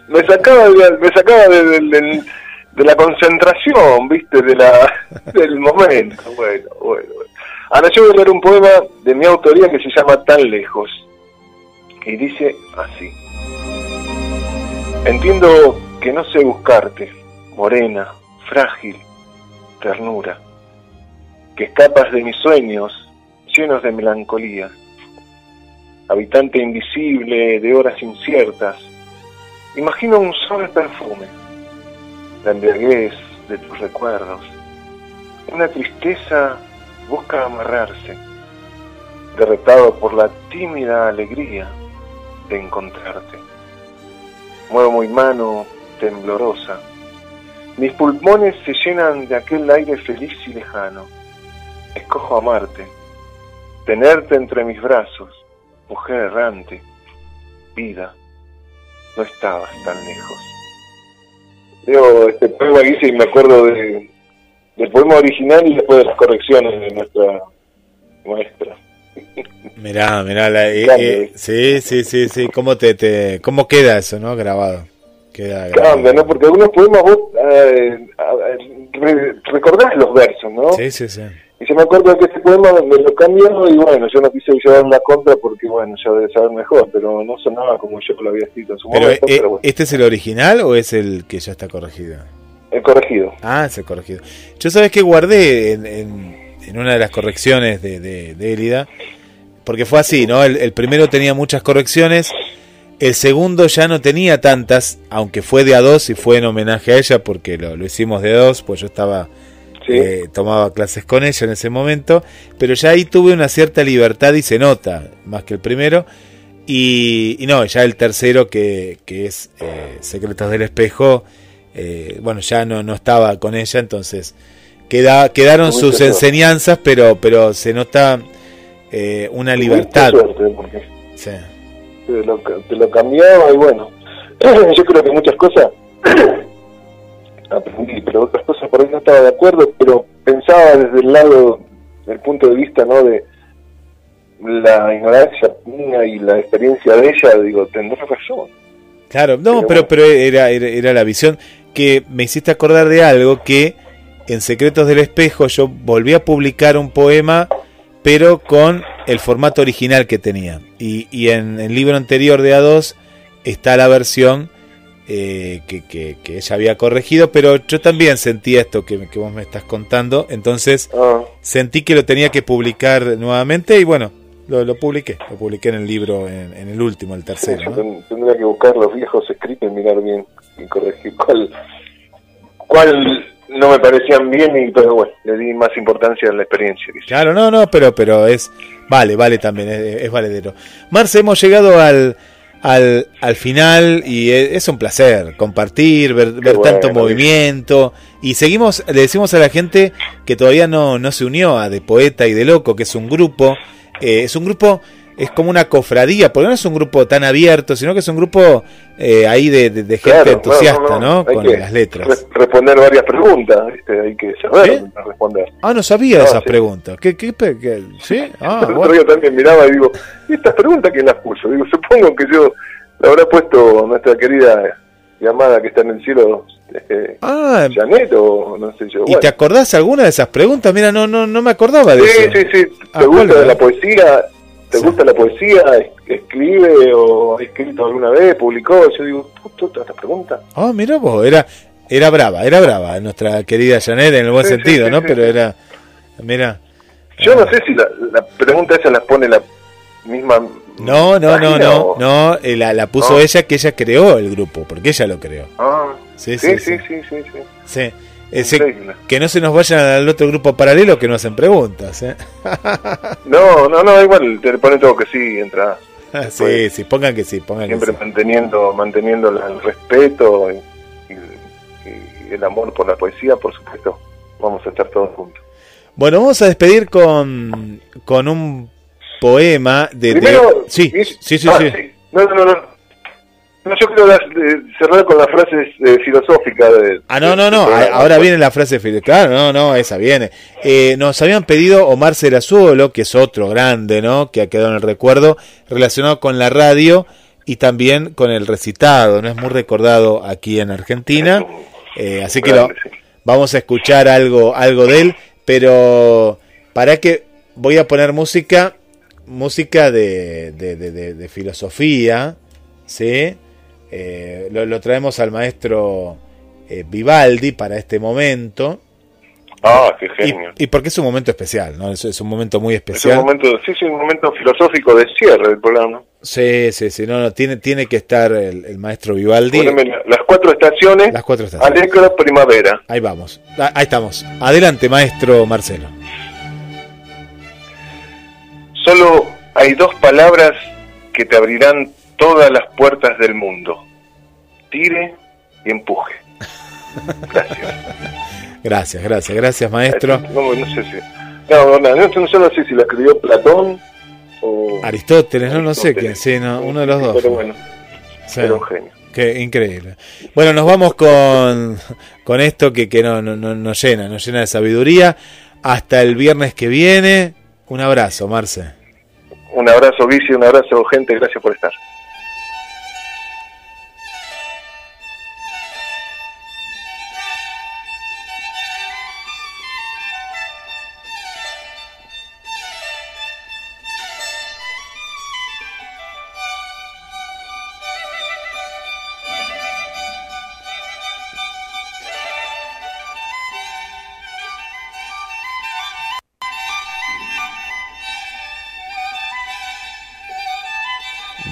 me sacaba de, me sacaba de, de- de- de la concentración, viste, de la del momento. Bueno, bueno, bueno. Ahora yo voy a leer un poema de mi autoría que se llama Tan lejos. Y dice así. Entiendo que no sé buscarte, morena, frágil, ternura, que escapas de mis sueños llenos de melancolía, habitante invisible de horas inciertas, imagino un suave perfume, la embriaguez de tus recuerdos, una tristeza busca amarrarse, derretado por la tímida alegría de encontrarte. Muevo mi mano temblorosa. Mis pulmones se llenan de aquel aire feliz y lejano. Escojo amarte, tenerte entre mis brazos, mujer errante, vida. No estabas tan lejos. Leo este poema que hice y me acuerdo de, del poema original y después de las correcciones de nuestra maestra. Mirá, mirá, la, eh, eh, sí, sí, sí, sí, cómo te, te, cómo queda eso, ¿no? Grabado. Queda. Cambia, ¿no? Porque algunos poemas vos eh, re- recordás los versos, ¿no? Sí, sí, sí. Y yo me acuerdo que este poema me lo cambió y bueno, yo no quise llevar la contra porque bueno, yo debe saber mejor, pero no sonaba como yo lo había escrito en su Pero, momento, eh, pero bueno, ¿este es el original o es el que ya está corregido? he corregido. Ah, es el corregido. Yo sabes que guardé en, en, en una de las correcciones de, de, de Élida, porque fue así, ¿no? El, el primero tenía muchas correcciones, el segundo ya no tenía tantas, aunque fue de a dos y fue en homenaje a ella, porque lo, lo hicimos de a dos, pues yo estaba eh, tomaba clases con ella en ese momento, pero ya ahí tuve una cierta libertad y se nota, más que el primero. Y, y no, ya el tercero que, que es eh, Secretos del Espejo, eh, bueno, ya no, no estaba con ella, entonces queda, quedaron sus enseñanzas, pero, pero se nota eh, una libertad. suerte, porque Sí. Te lo, te lo cambiaba y bueno, yo creo que muchas cosas aprendí, pero otras cosas por ahí no estaba de acuerdo, pero pensaba desde el lado, del punto de vista, ¿no? De la ignorancia mía y la experiencia de ella, digo, tendrás razón. Claro, no, pero, pero era, era, era la visión que me hiciste acordar de algo que en Secretos del Espejo yo volví a publicar un poema, pero con el formato original que tenía. Y, y en el libro anterior de A2 está la versión eh, que, que, que ella había corregido, pero yo también sentí esto que, que vos me estás contando, entonces Ah. sentí que lo tenía que publicar nuevamente y bueno, lo, lo publiqué, lo publiqué en el libro, en, en el último, el tercero. Yo ¿no? ten- tendría que buscar los viejos escritos y mirar bien y corregir cuál, cuál no me parecían bien, y pero bueno, le di más importancia a la experiencia. Claro, no, no, pero, pero es. Vale, vale también, es, es valedero. Marce, hemos llegado al, al, al final y es un placer compartir, ver, ver bueno, tanto movimiento. Y seguimos, le decimos a la gente que todavía no, no se unió a De Poeta y de Loco, que es un grupo, eh, es un grupo, es como una cofradía, porque no es un grupo tan abierto, sino que es un grupo eh, ahí de, de- de gente Claro, entusiasta, no, ¿no? no, no. Hay Con que las letras. re- responder varias preguntas, ¿viste? hay que saber ¿Sí? responder. Ah, no sabía de esas sí. preguntas. ¿Qué, qué, qué- ¿Sí? Ah, el otro día también miraba y digo, ¿y estas preguntas quién las puso? Digo, supongo que yo la habrá puesto nuestra querida llamada que está en el cielo, eh, Ah, Janet o no sé yo. ¿Y Bueno. te acordás alguna de esas preguntas? Mira, no, no, no me acordaba de Sí, eso. sí, sí. ¿Te Ah, ¿cuál gusta era? la poesía? ¿Te gusta la poesía? ¿Es- ¿Escribe o ha escrito alguna vez? ¿Publicó? Yo digo, puto, esta pregunta. Ah, mira vos, era, era brava, era brava nuestra querida Janet en el buen Sí, sí, sentido, sí, ¿no? sí, Pero sí. era, mira, Yo no sé si la, la pregunta esa la pone la misma. no, no, no, no, o- no, eh, la, la puso No. ella que ella creó el grupo, porque ella lo creó. Ah, Sí, sí, sí, sí, sí. sí, sí, sí. Sí. Que no se nos vayan al otro grupo paralelo que no hacen preguntas, ¿eh? No, no, no, igual te le pone todo que sí, entra sí, sí, pongan que sí, pongan que siempre sí. manteniendo manteniendo el respeto y, y- y el amor por la poesía, por supuesto. Vamos a estar todos juntos. Bueno, vamos a despedir con, con un poema de... de- Primero, sí, y- sí, sí, ah, sí. No, no, no, no. No, yo quiero eh, cerrar con la frase eh, filosófica de... Ah, no, no, no. Ahora viene la frase final. Claro, no, no, esa viene. Eh, nos habían pedido Omar Serazuolo, que es otro grande, ¿no? Que ha quedado en el recuerdo, relacionado con la radio y también con el recitado. No es muy recordado aquí en Argentina. Eh, así que lo, vamos a escuchar algo, algo de él. Pero para que voy a poner música, música de- de filosofía, ¿sí? Eh, lo, lo traemos al maestro eh, Vivaldi para este momento. Ah, qué Y, genio. y porque es un momento especial, ¿no? Es, es un momento muy Es un especial. momento, sí, sí, un momento filosófico de cierre del programa. Sí, sí, sí, no, no, tiene, tiene que estar el, el maestro Vivaldi. Poneme la- las cuatro estaciones, Las cuatro estaciones. Alecra Primavera. Ahí vamos. Ah, Ahí estamos. Adelante, maestro Marcelo. Solo hay dos palabras que te abrirán todas las puertas del mundo. Tire y empuje. Gracias. Gracias, gracias, gracias, maestro. No, no sé si... No, no, no, no, yo no sé si la escribió Platón o... Aristóteles, no, no sé quién, sí, no, uno de los dos. Pero bueno, Sí. era un genio. Qué increíble. Bueno, nos vamos con, con esto que, que no, no- no- nos llena, nos llena de sabiduría. Hasta el viernes que viene. Un abrazo, Marce. Un abrazo, Vici, un abrazo, gente, gracias por estar.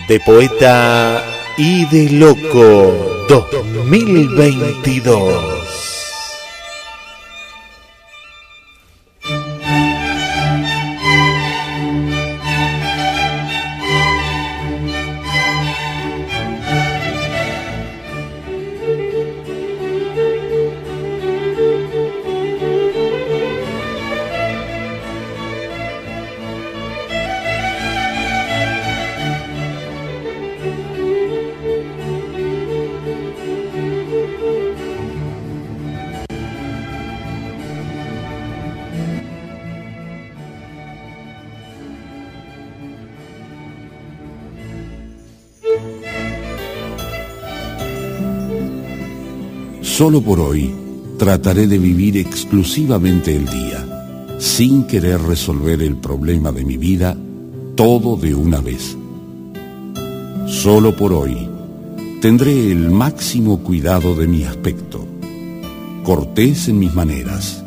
De poeta y de loco 2022. Solo por hoy trataré de vivir exclusivamente el día, sin querer resolver el problema de mi vida todo de una vez. Solo por hoy tendré el máximo cuidado de mi aspecto, cortés en mis maneras,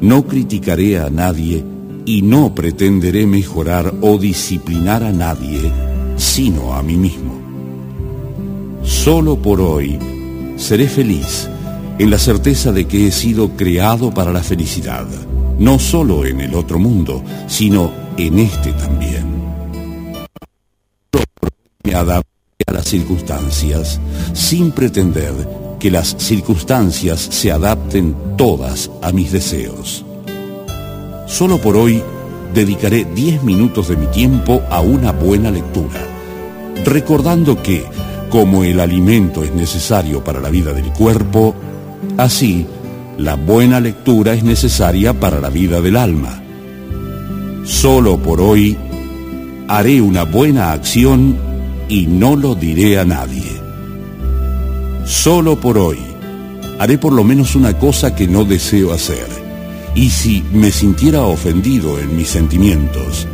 no criticaré a nadie y no pretenderé mejorar o disciplinar a nadie, sino a mí mismo. Solo por hoy seré feliz en la certeza de que he sido creado para la felicidad, no solo en el otro mundo, sino en este también. Me adapté a las circunstancias sin pretender que las circunstancias se adapten todas a mis deseos. Solo por hoy dedicaré 10 minutos de mi tiempo a una buena lectura, recordando que, como el alimento es necesario para la vida del cuerpo, así la buena lectura es necesaria para la vida del alma. Solo por hoy haré una buena acción y no lo diré a nadie. Solo por hoy haré por lo menos una cosa que no deseo hacer. Y si me sintiera ofendido en mis sentimientos,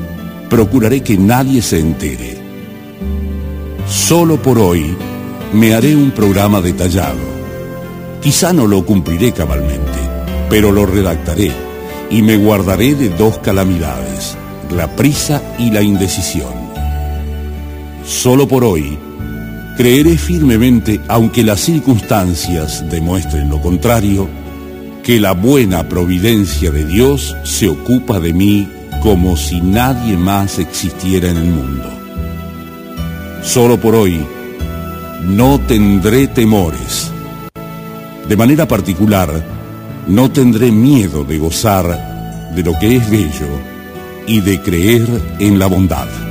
procuraré que nadie se entere. Solo por hoy me haré un programa detallado. Quizá no lo cumpliré cabalmente, pero lo redactaré y me guardaré de dos calamidades, la prisa y la indecisión. Solo por hoy creeré firmemente, aunque las circunstancias demuestren lo contrario, que la buena providencia de Dios se ocupa de mí como si nadie más existiera en el mundo. Solo por hoy no tendré temores. De manera particular, no tendré miedo de gozar de lo que es bello y de creer en la bondad.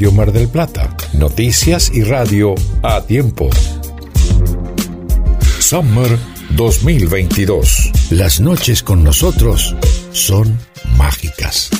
Radio Mar del Plata. Noticias y radio a tiempo. Summer 2022. Las noches con nosotros son mágicas.